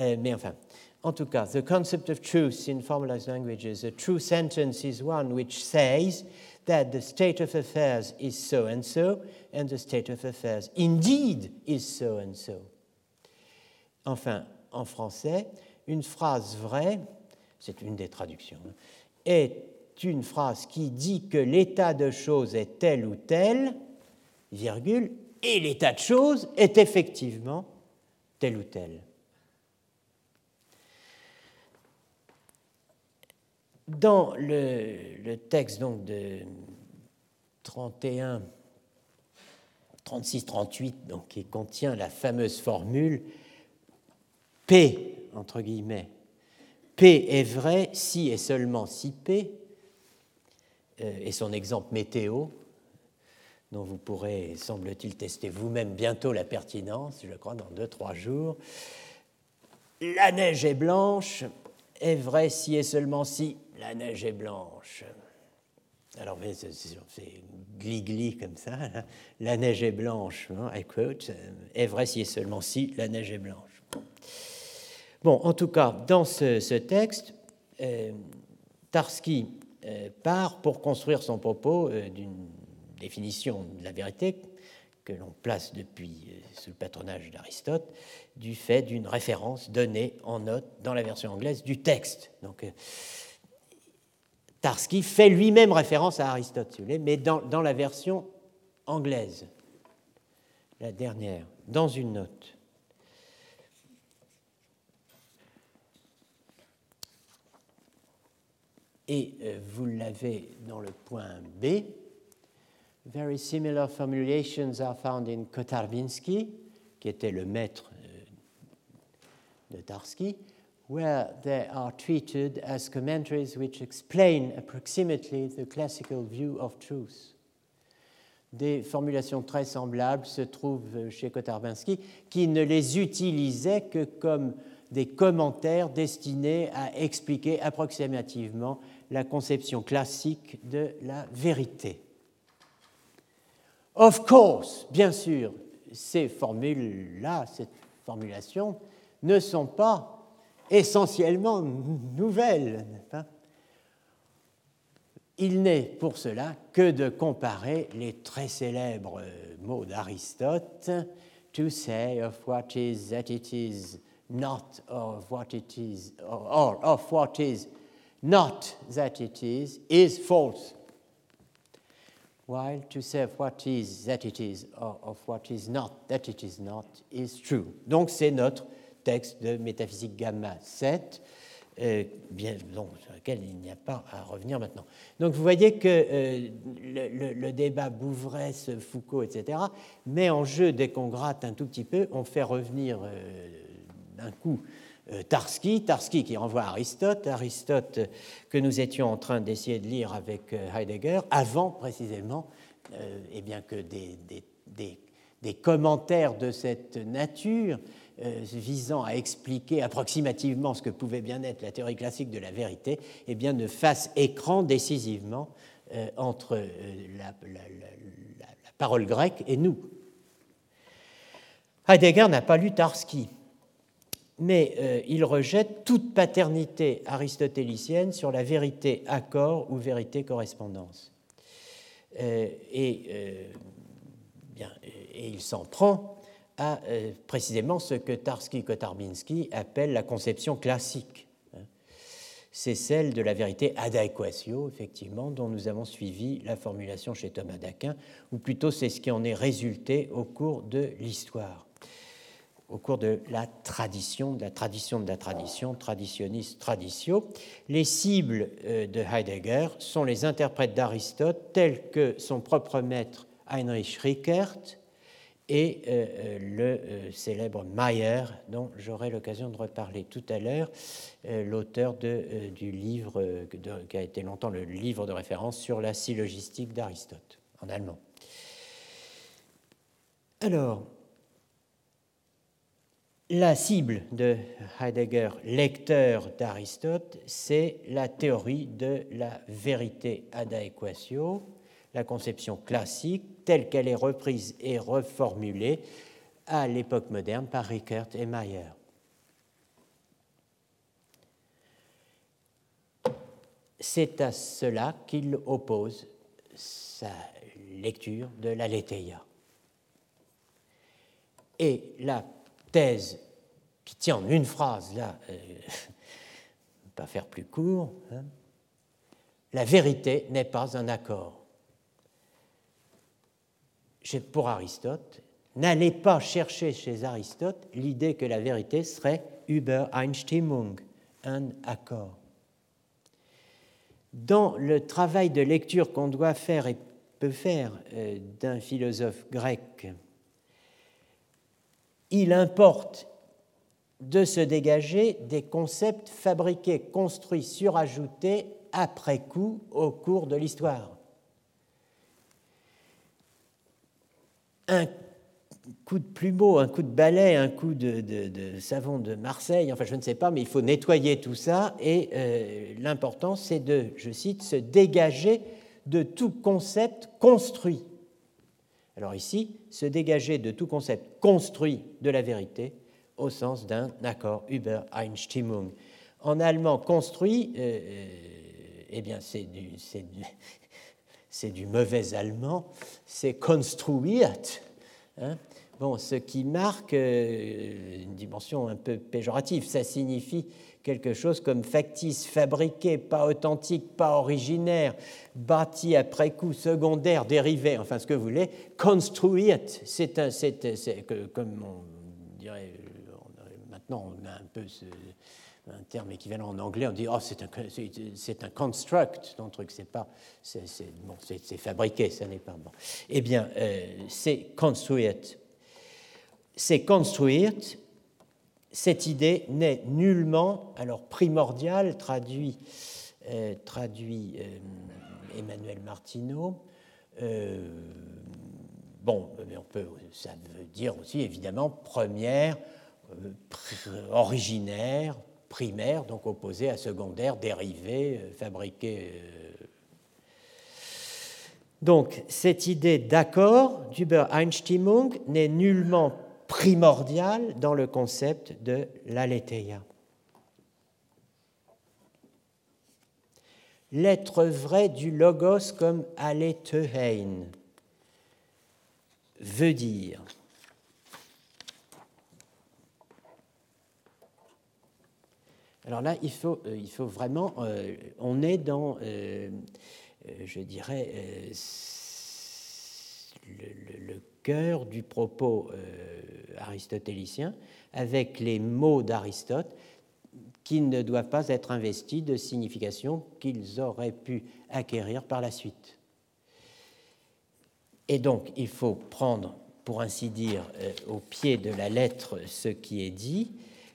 euh, mais enfin, en tout cas, the concept of truth in formalized languages, a true sentence is one which says that the state of affairs is so and so, and the state of affairs indeed is so and so. Enfin, en français, une phrase vraie, c'est une des traductions, est une phrase qui dit que l'état de choses est tel ou tel, virgule, et l'état de choses est effectivement tel ou tel. Dans le, texte donc de 31, 36, 38, donc, qui contient la fameuse formule P, entre guillemets, P est vrai si et seulement si P, euh, et son exemple météo, dont vous pourrez, semble-t-il, tester vous-même bientôt la pertinence, je crois, dans deux, trois jours. La neige est blanche, est vrai si et seulement si la neige est blanche. Alors, c'est gli-gli comme ça. La neige est blanche, hein, I quote, est vrai si et seulement si la neige est blanche. Bon, en tout cas, dans ce, texte, euh, Tarski euh, part pour construire son propos euh, d'une définition de la vérité que l'on place depuis sous le patronage d'Aristote, du fait d'une référence donnée en note dans la version anglaise du texte. Donc, Tarski fait lui-même référence à Aristote, si vous voulez, mais dans, dans la version anglaise, la dernière, dans une note. Et euh, vous l'avez dans le point B. Very similar formulations are found in Kotarbinsky, qui était le maître euh, de Tarski, where they are treated as commentaries which explain approximately the classical view of truth. Des formulations très semblables se trouvent chez Kotarbinsky, qui ne les utilisait que comme des commentaires destinés à expliquer approximativement la conception classique de la vérité. Of course, bien sûr, ces formules-là, cette formulation, ne sont pas essentiellement nouvelles. Il n'est pour cela que de comparer les très célèbres mots d'Aristote, to say of what is that it is not of what it is, or of what is not that it is, is false. While to say of what is that it is, or of what is not that it is not, is true. Donc c'est notre texte de métaphysique gamma 7, euh, bien, donc, sur lequel il n'y a pas à revenir maintenant. Donc vous voyez que euh, le, débat Bouvresse, Foucault, etc., met en jeu, dès qu'on gratte un tout petit peu, on fait revenir euh, d'un coup Tarski, Tarski qui renvoie à Aristote, Aristote que nous étions en train d'essayer de lire avec euh, Heidegger, avant précisément euh, eh bien que des, commentaires de cette nature visant à expliquer approximativement ce que pouvait bien être la théorie classique de la vérité, eh bien, ne fassent écran décisivement entre la parole grecque et nous. Heidegger n'a pas lu Tarski mais euh, il rejette toute paternité aristotélicienne sur la vérité accord ou vérité correspondance. Euh, et, euh, et, il s'en prend à précisément ce que Tarski-Kotarbinski appelle la conception classique. Hein. C'est celle de la vérité ad effectivement, dont nous avons suivi la formulation chez Thomas d'Aquin, ou plutôt c'est ce qui en est résulté au cours de l'histoire au cours de la tradition, de la tradition de la tradition, traditionnis traditio. Les cibles euh, de Heidegger sont les interprètes d'Aristote tels que son propre maître Heinrich Rickert et euh, euh, le célèbre Mayer, dont j'aurai l'occasion de reparler tout à l'heure, l'auteur du livre qui a été longtemps le livre de référence sur la syllogistique d'Aristote en allemand. Alors, la cible de Heidegger, lecteur d'Aristote, c'est la théorie de la vérité ad aequatio, la conception classique telle qu'elle est reprise et reformulée à l'époque moderne par Rickert et Mayer. C'est à cela qu'il oppose sa lecture de la Letheia. Et la thèse qui tient en une phrase, là, euh, pas faire plus court, hein. la vérité n'est pas un accord. Pour Aristote, n'allez pas chercher chez Aristote l'idée que la vérité serait Übereinstimmung, un accord. Dans le travail de lecture qu'on doit faire et peut faire euh, d'un philosophe grec, il importe de se dégager des concepts fabriqués, construits, surajoutés après coup au cours de l'histoire. Un coup de plumeau, un coup de balai, un coup de, savon de Marseille, enfin je ne sais pas, mais il faut nettoyer tout ça et euh, l'important c'est de, je cite, se dégager de tout concept construit. Alors ici, se dégager de tout concept construit de la vérité au sens d'un accord Übereinstimmung. En allemand, construit, euh, euh, eh bien c'est du, du, du, mauvais allemand, c'est construiert. Hein bon, ce qui marque euh, une dimension un peu péjorative. Ça signifie quelque chose comme factice, fabriqué, pas authentique, pas originaire, bâti après coup, secondaire, dérivé, enfin ce que vous voulez. Construit, c'est un, c'est, comme on dirait, maintenant on a un peu un terme équivalent en anglais, on dit oh c'est un, c'est, un construct, ton truc, c'est pas, c'est, c'est, fabriqué, ça n'est pas bon. Eh bien, euh, c'est construit. C'est construire cette idée n'est nullement, alors primordiale, traduit, euh, traduit euh, Emmanuel Martineau. Euh, bon, mais on peut, ça veut dire aussi évidemment première, originaire, primaire, donc opposé à secondaire, dérivé, fabriqué. Donc, cette idée d'accord d'Übereinstimmung n'est nullement primordial dans le concept de l'aletheia. L'être vrai du logos comme alethein veut dire Alors là, il faut, euh, vraiment, euh, on est dans, euh, je dirais, le, du propos euh, aristotélicien avec les mots d'Aristote qui ne doivent pas être investis de signification qu'ils auraient pu acquérir par la suite. Et donc, il faut prendre, pour ainsi dire, euh, au pied de la lettre ce qui est dit.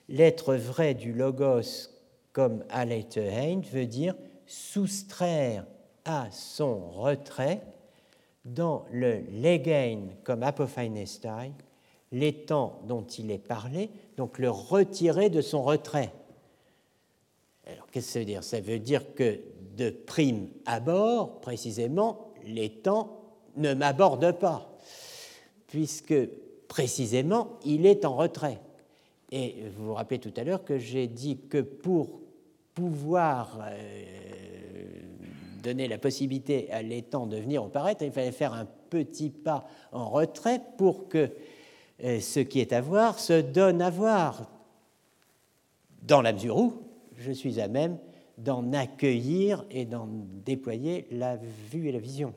L'être vrai du logos comme Alethein veut dire soustraire à son retrait dans le legain comme apophainestai, l'étang dont il est parlé, donc le retirer de son retrait. Alors, qu'est-ce que ça veut dire? Ça veut dire que de prime abord, précisément, l'étang ne m'aborde pas, puisque précisément, il est en retrait. Et vous vous rappelez tout à l'heure que j'ai dit que pour pouvoir euh, donner la possibilité à l'étang de venir au paraître, il fallait faire un petit pas en retrait pour que euh, ce qui est à voir se donne à voir, dans la mesure où je suis à même d'en accueillir et d'en déployer la vue et la vision.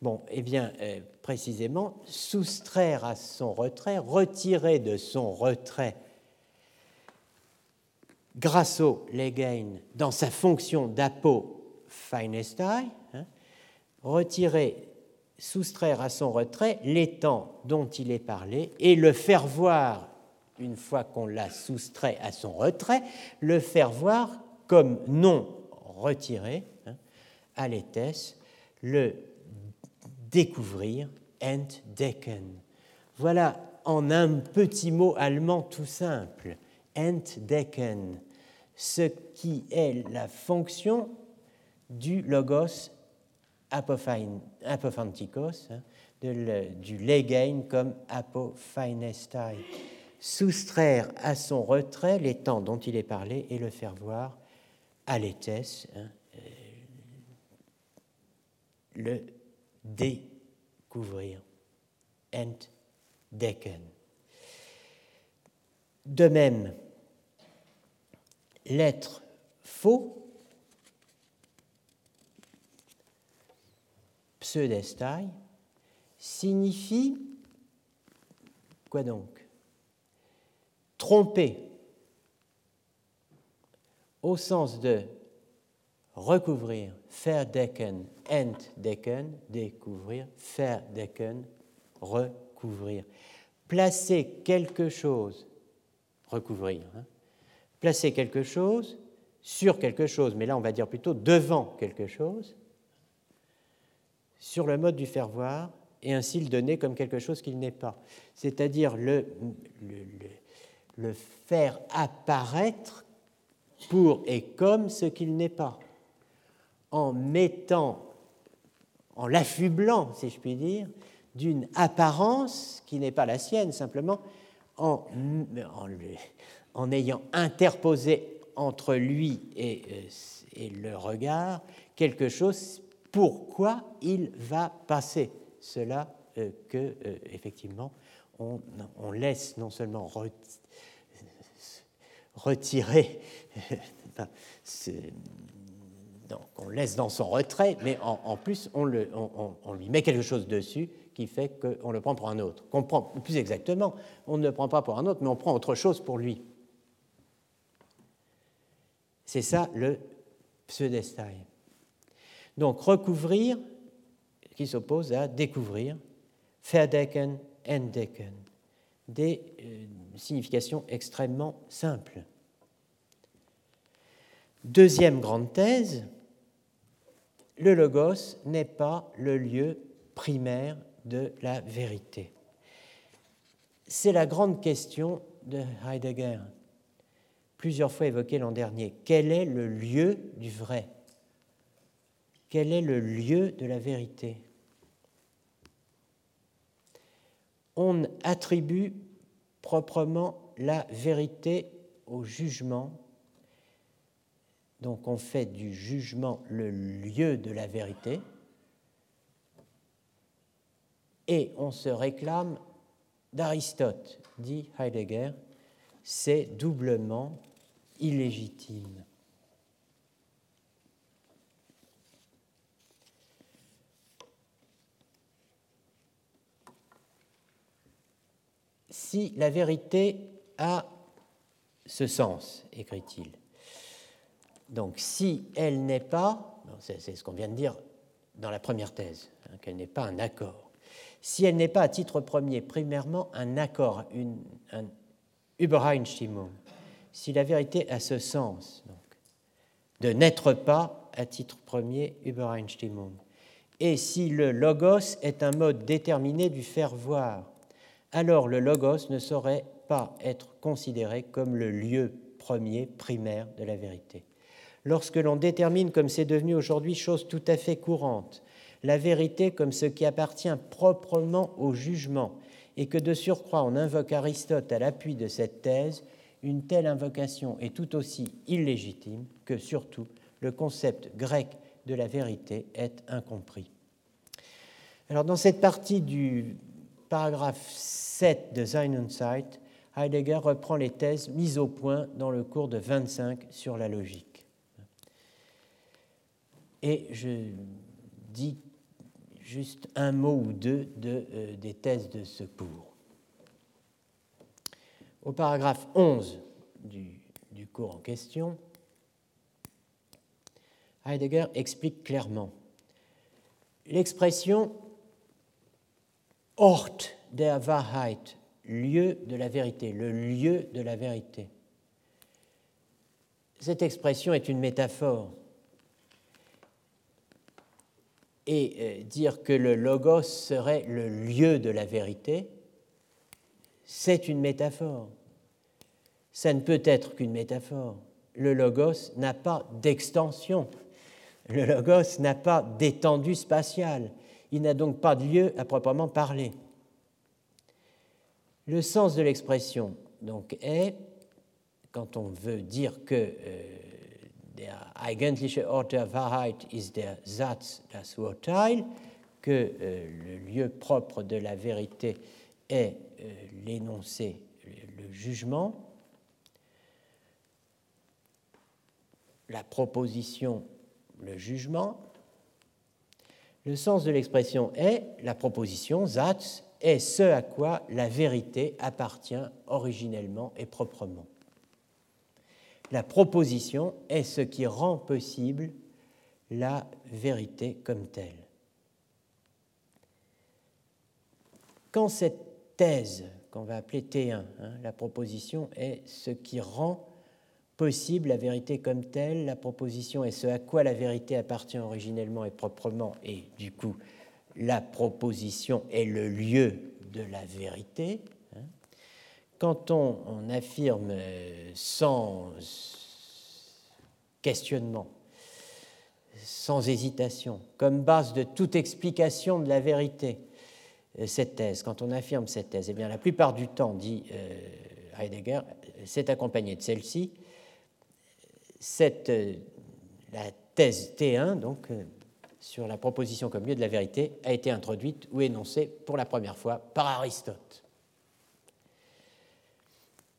Bon, eh bien, euh, précisément, soustraire à son retrait, retirer de son retrait grâce au Legain dans sa fonction d'apo Feinestai, hein, retirer, soustraire à son retrait l'étang dont il est parlé et le faire voir, une fois qu'on l'a soustrait à son retrait, le faire voir comme non retiré, hein, à l'étesse, le découvrir, entdecken. Voilà en un petit mot allemand tout simple, entdecken, ce qui est la fonction du logos apophantikos, hein, du legain comme apophainestai. Soustraire à son retrait les temps dont il est parlé et le faire voir à l'étesse, hein, euh, le découvrir, entdecken. De même, l'être faux pseudestai, signifie Quoi donc? Tromper au sens de recouvrir, verdecken, entdecken, découvrir, verdecken, recouvrir. Placer quelque chose, recouvrir, hein, placer quelque chose sur quelque chose, mais là on va dire plutôt devant quelque chose, sur le mode du faire voir, et ainsi le donner comme quelque chose qu'il n'est pas. C'est-à-dire le, faire apparaître pour et comme ce qu'il n'est pas, en mettant, en l'affublant, si je puis dire, d'une apparence qui n'est pas la sienne, simplement en, ayant interposé entre lui et, euh, et, le regard quelque chose pourquoi il va passer cela euh, que, euh, effectivement, on, laisse non seulement retirer, donc on laisse dans son retrait, mais en, plus on, lui met quelque chose dessus qui fait qu'on le prend pour un autre. Plus exactement, on ne le prend pas pour un autre, mais on prend autre chose pour lui. C'est ça le pseudestai. Donc recouvrir, qui s'oppose à découvrir, verdecken, entdecken, des euh, significations extrêmement simples. Deuxième grande thèse, le logos n'est pas le lieu primaire de la vérité. C'est la grande question de Heidegger, plusieurs fois évoquée l'an dernier. Quel est le lieu du vrai? Quel est le lieu de la vérité On attribue proprement la vérité au jugement. Donc on fait du jugement le lieu de la vérité et on se réclame d'Aristote, dit Heidegger, c'est doublement illégitime. Si la vérité a ce sens, écrit-il, donc si elle n'est pas, c'est ce qu'on vient de dire dans la première thèse, hein, qu'elle n'est pas un accord, si elle n'est pas à titre premier, primairement un accord, une, un Übereinstimmung, si la vérité a ce sens, donc, de n'être pas à titre premier Übereinstimmung, et si le logos est un mode déterminé du faire voir, alors le logos ne saurait pas être considéré comme le lieu premier, primaire de la vérité. Lorsque l'on détermine, comme c'est devenu aujourd'hui chose tout à fait courante, la vérité comme ce qui appartient proprement au jugement, et que de surcroît on invoque Aristote à l'appui de cette thèse, une telle invocation est tout aussi illégitime que surtout le concept grec de la vérité est incompris. Alors dans cette partie du paragraphe 7 de Sein und Zeit, Heidegger reprend les thèses mises au point dans le cours de 25 sur la logique. Et je dis juste un mot ou deux de, euh, des thèses de ce cours. Au paragraphe 11 du, du cours en question, Heidegger explique clairement l'expression Ort der Wahrheit, lieu de la vérité, le lieu de la vérité. Cette expression est une métaphore et euh, dire que le logos serait le lieu de la vérité, c'est une métaphore. Ça ne peut être qu'une métaphore. Le logos n'a pas d'extension. Le logos n'a pas d'étendue spatiale. Il n'a donc pas de lieu à proprement parler. Le sens de l'expression donc est, quand on veut dire que euh, der eigentliche Ort der Wahrheit ist der Satz, das Urteil, que euh, le lieu propre de la vérité est euh, l'énoncé, le, le jugement, la proposition, le jugement. Le sens de l'expression est la proposition, Satz, est ce à quoi la vérité appartient originellement et proprement. La proposition est ce qui rend possible la vérité comme telle. Quand cette thèse, qu'on va appeler T1, hein, la proposition est ce qui rend possible la vérité comme telle, la proposition est ce à quoi la vérité appartient originellement et proprement, et du coup la proposition est le lieu de la vérité. Hein. Quand on, on affirme euh, sans questionnement, sans hésitation, comme base de toute explication de la vérité, euh, cette thèse, quand on affirme cette thèse, eh bien, la plupart du temps, dit euh, Heidegger, c'est accompagné de celle-ci. Cette, euh, la thèse T1, donc, sur la proposition comme lieu de la vérité, a été introduite ou énoncée pour la première fois par Aristote.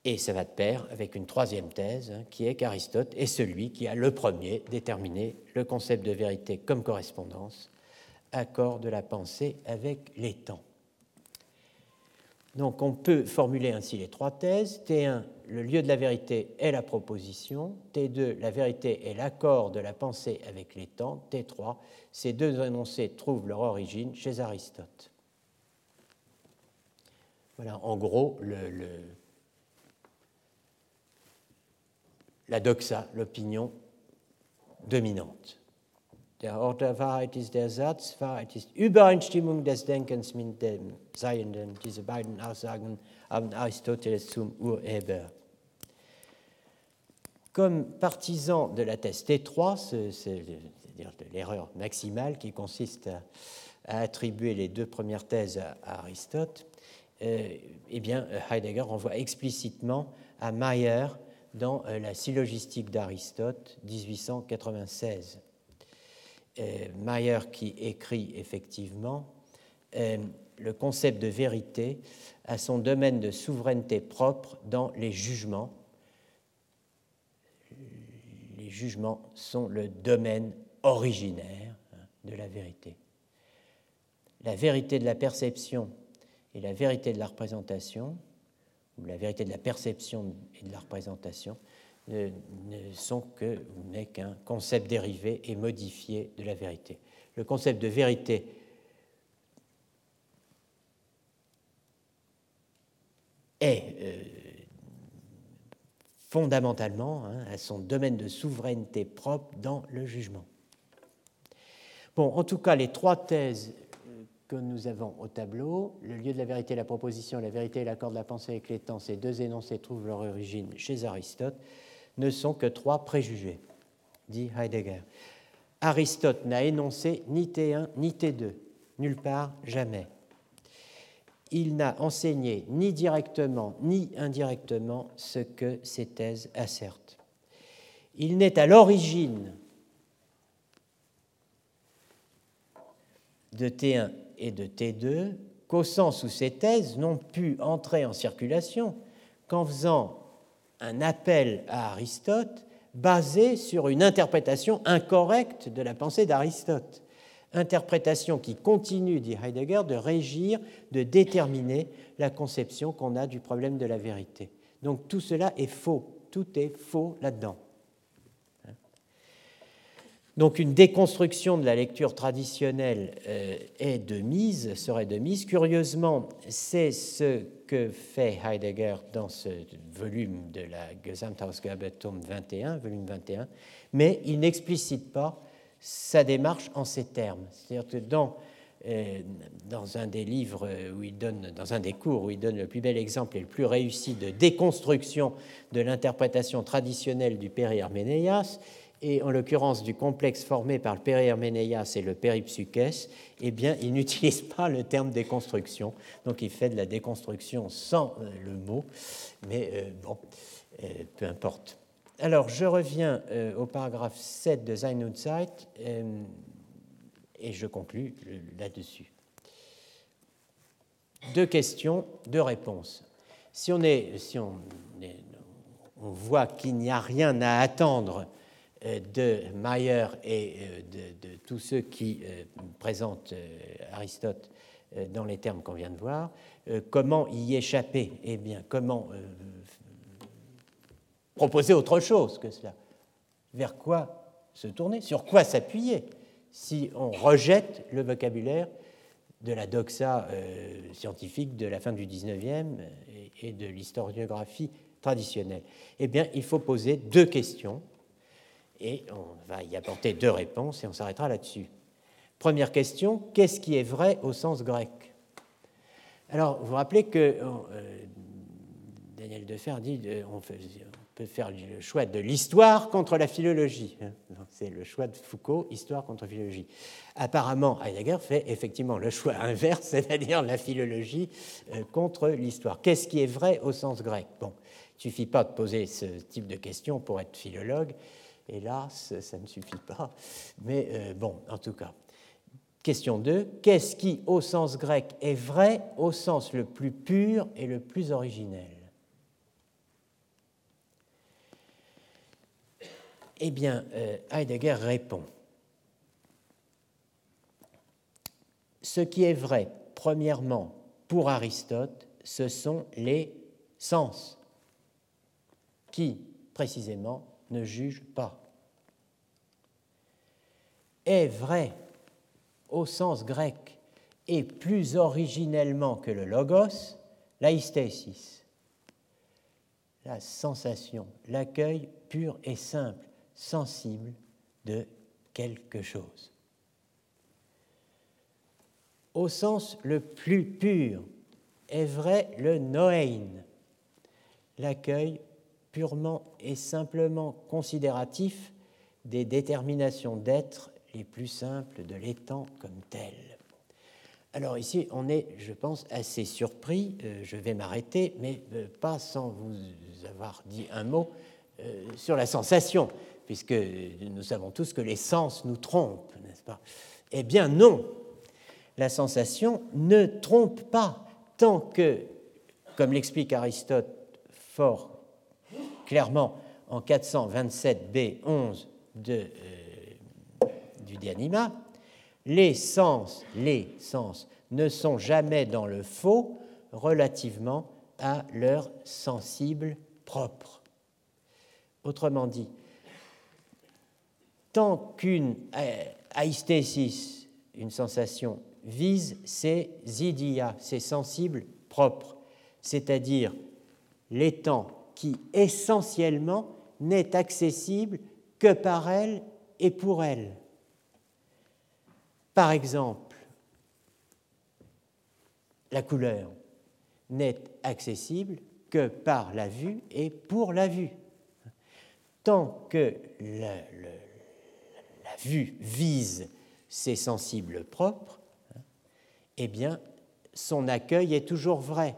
Et ça va de pair avec une troisième thèse, hein, qui est qu'Aristote est celui qui a le premier déterminé le concept de vérité comme correspondance accord de la pensée avec les temps. Donc on peut formuler ainsi les trois thèses. T1, le lieu de la vérité est la proposition. T2, la vérité est l'accord de la pensée avec les temps. T3, ces deux énoncés trouvent leur origine chez Aristote. Voilà en gros la doxa, l'opinion dominante. Der Ort der Wahrheit ist der Satz, Wahrheit ist Übereinstimmung des Denkens mit dem Seienden. Diese beiden Aussagen haben Aristoteles zum Urheber. Comme partisan de la thèse T3, c'est-à-dire de l'erreur maximale qui consiste à, à, attribuer les deux premières thèses à, à Aristote, euh, eh bien, Heidegger renvoie explicitement à Mayer dans euh, la syllogistique d'Aristote 1896. Euh, Mayer qui écrit effectivement le concept de vérité a son domaine de souveraineté propre dans les jugements. Les jugements sont le domaine originaire hein, de la vérité. La vérité de la perception et la vérité de la représentation, ou la vérité de la perception et de la représentation, ne, sont que n'est qu'un concept dérivé et modifié de la vérité. Le concept de vérité est euh, fondamentalement hein, à son domaine de souveraineté propre dans le jugement. Bon, en tout cas, les trois thèses euh, que nous avons au tableau, le lieu de la vérité, la proposition, la vérité et l'accord de la pensée avec les temps, ces deux énoncés trouvent leur origine chez Aristote ne sont que trois préjugés, dit Heidegger. Aristote n'a énoncé ni T1 ni T2, nulle part, jamais. Il n'a enseigné ni directement ni indirectement ce que ces thèses assertent. Il n'est à l'origine de T1 et de T2 qu'au sens où ces thèses n'ont pu entrer en circulation qu'en faisant un appel à Aristote basé sur une interprétation incorrecte de la pensée d'Aristote. Interprétation qui continue, dit Heidegger, de régir, de déterminer la conception qu'on a du problème de la vérité. Donc tout cela est faux, tout est faux là-dedans. Donc une déconstruction de la lecture traditionnelle euh, est de mise, serait de mise. Curieusement, c'est ce que fait Heidegger dans ce volume de la Gesamtausgabe tome 21, volume 21, mais il n'explicite pas sa démarche en ces termes. C'est-à-dire que dans, euh, dans un des livres où il donne, dans un des cours où il donne le plus bel exemple et le plus réussi de déconstruction de l'interprétation traditionnelle du Père Herménéas, et en l'occurrence du complexe formé par le périherménéas et le péripsukès, eh bien, il n'utilise pas le terme déconstruction. Donc, il fait de la déconstruction sans euh, le mot, mais euh, bon, peu importe. Alors, je reviens au paragraphe 7 de Sein und Zeit et je conclus là-dessus. Deux questions, deux réponses. Si on, voit qu'il n'y a rien à attendre euh, de Mayer et euh, de, tous ceux qui euh, présentent Aristote dans les termes qu'on vient de voir. comment y échapper? Eh bien, comment proposer autre chose que cela. Vers quoi se tourner? Sur quoi s'appuyer? Si on rejette le vocabulaire de la doxa euh, scientifique de la fin du XIXe et, et de l'historiographie traditionnelle Eh bien, il faut poser deux questions et on va y apporter deux réponses et on s'arrêtera là-dessus. Première question, qu'est-ce qui est vrai au sens grec? Alors, vous vous rappelez que euh, Daniel Defer dit euh, peut faire le choix de l'histoire contre la philologie. Hein. C'est le choix de Foucault, histoire contre philologie. Apparemment, Heidegger fait effectivement le choix inverse, c'est-à-dire la philologie euh, contre l'histoire. Qu'est-ce qui est vrai au sens grec? Bon, il ne suffit pas de poser ce type de questions pour être philologue. Hélas, ça ne suffit pas. Mais euh, bon, en tout cas. Question 2. Qu'est-ce qui, au sens grec, est vrai au sens le plus pur et le plus originel? Eh bien, euh, Heidegger répond. Ce qui est vrai, premièrement, pour Aristote, ce sont les sens qui, précisément, ne jugent pas. Est vrai au sens grec et plus originellement que le logos, l'aïstésis, la sensation, l'accueil pur et simple sensible de quelque chose. Au sens le plus pur est vrai le noein, l'accueil purement et simplement considératif des déterminations d'être les plus simples de l'étang comme tel. Alors ici, on est, je pense, assez surpris. Euh, je vais m'arrêter, mais euh, pas sans vous avoir dit un mot euh, sur la sensation puisque nous savons tous que les sens nous trompent, n'est-ce pas? Eh bien non, la sensation ne trompe pas tant que, comme l'explique Aristote fort clairement en 427b11 de, euh, du De Anima, les sens, les sens ne sont jamais dans le faux relativement à leur sensible propre. Autrement dit, tant qu'une euh, aïstésis, une sensation, vise ses idiots, ses sensibles propres, c'est-à-dire l'étant qui essentiellement n'est accessible que par elle et pour elle. Par exemple, la couleur n'est accessible que par la vue et pour la vue. Tant que le, vue vise ses sensibles propres, eh bien, son accueil est toujours vrai.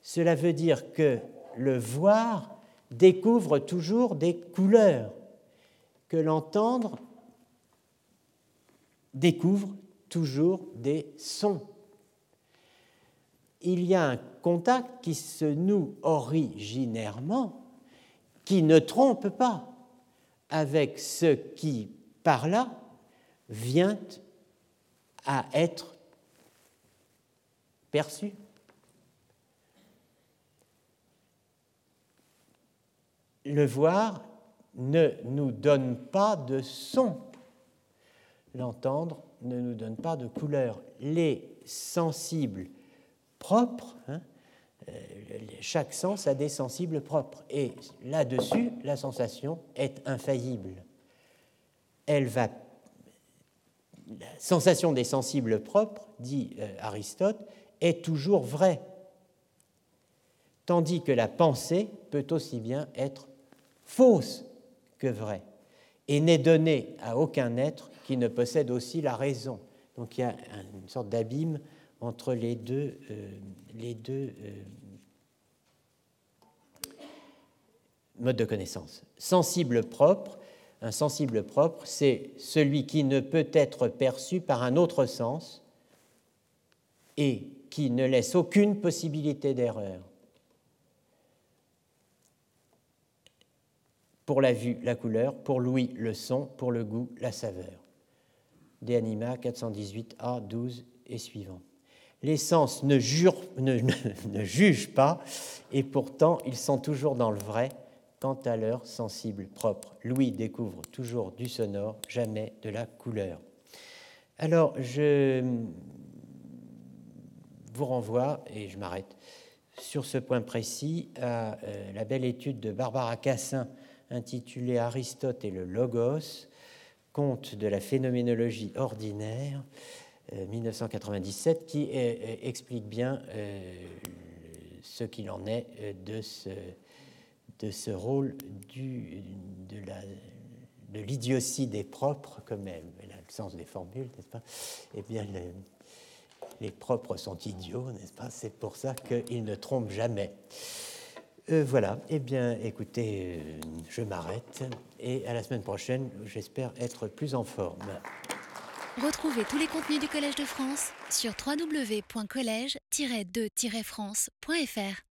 Cela veut dire que le voir découvre toujours des couleurs, que l'entendre découvre toujours des sons. Il y a un contact qui se noue originairement, qui ne trompe pas avec ce qui par là vient à être perçu. Le voir ne nous donne pas de son, l'entendre ne nous donne pas de couleur. Les sensibles propres, hein, euh, chaque sens a des sensibles propres, et là-dessus, la sensation est infaillible elle va. La sensation des sensibles propres, dit euh, Aristote, est toujours vraie, tandis que la pensée peut aussi bien être fausse que vraie, et n'est donnée à aucun être qui ne possède aussi la raison. Donc il y a une sorte d'abîme entre les deux, euh, euh, modes de connaissance. Sensible propre, un sensible propre, c'est celui qui ne peut être perçu par un autre sens et qui ne laisse aucune possibilité d'erreur. Pour la vue, la couleur, pour l'ouïe, le son, pour le goût, la saveur. De Anima 418a, 12 et suivant. Les sens ne, ne, jugent pas, et pourtant ils sont toujours dans le vrai quant à leur sensible propre. Louis découvre toujours du sonore, jamais de la couleur. Alors, je vous renvoie, et je m'arrête sur ce point précis, à euh, la belle étude de Barbara Cassin intitulée Aristote et le Logos, conte de la phénoménologie ordinaire, 1997, euh, qui euh, explique bien ce qu'il en est de ce, de ce rôle du, de l'idiotie des propres, comme elle, elle, le sens des formules, n'est-ce pas? Eh bien, les propres sont idiots, n'est-ce pas? C'est pour ça qu'ils ne trompent jamais. Euh, voilà, eh bien, écoutez, euh, je m'arrête et à la semaine prochaine, j'espère être plus en forme. Retrouvez tous les contenus du Collège de France sur www.colège-2-france.fr.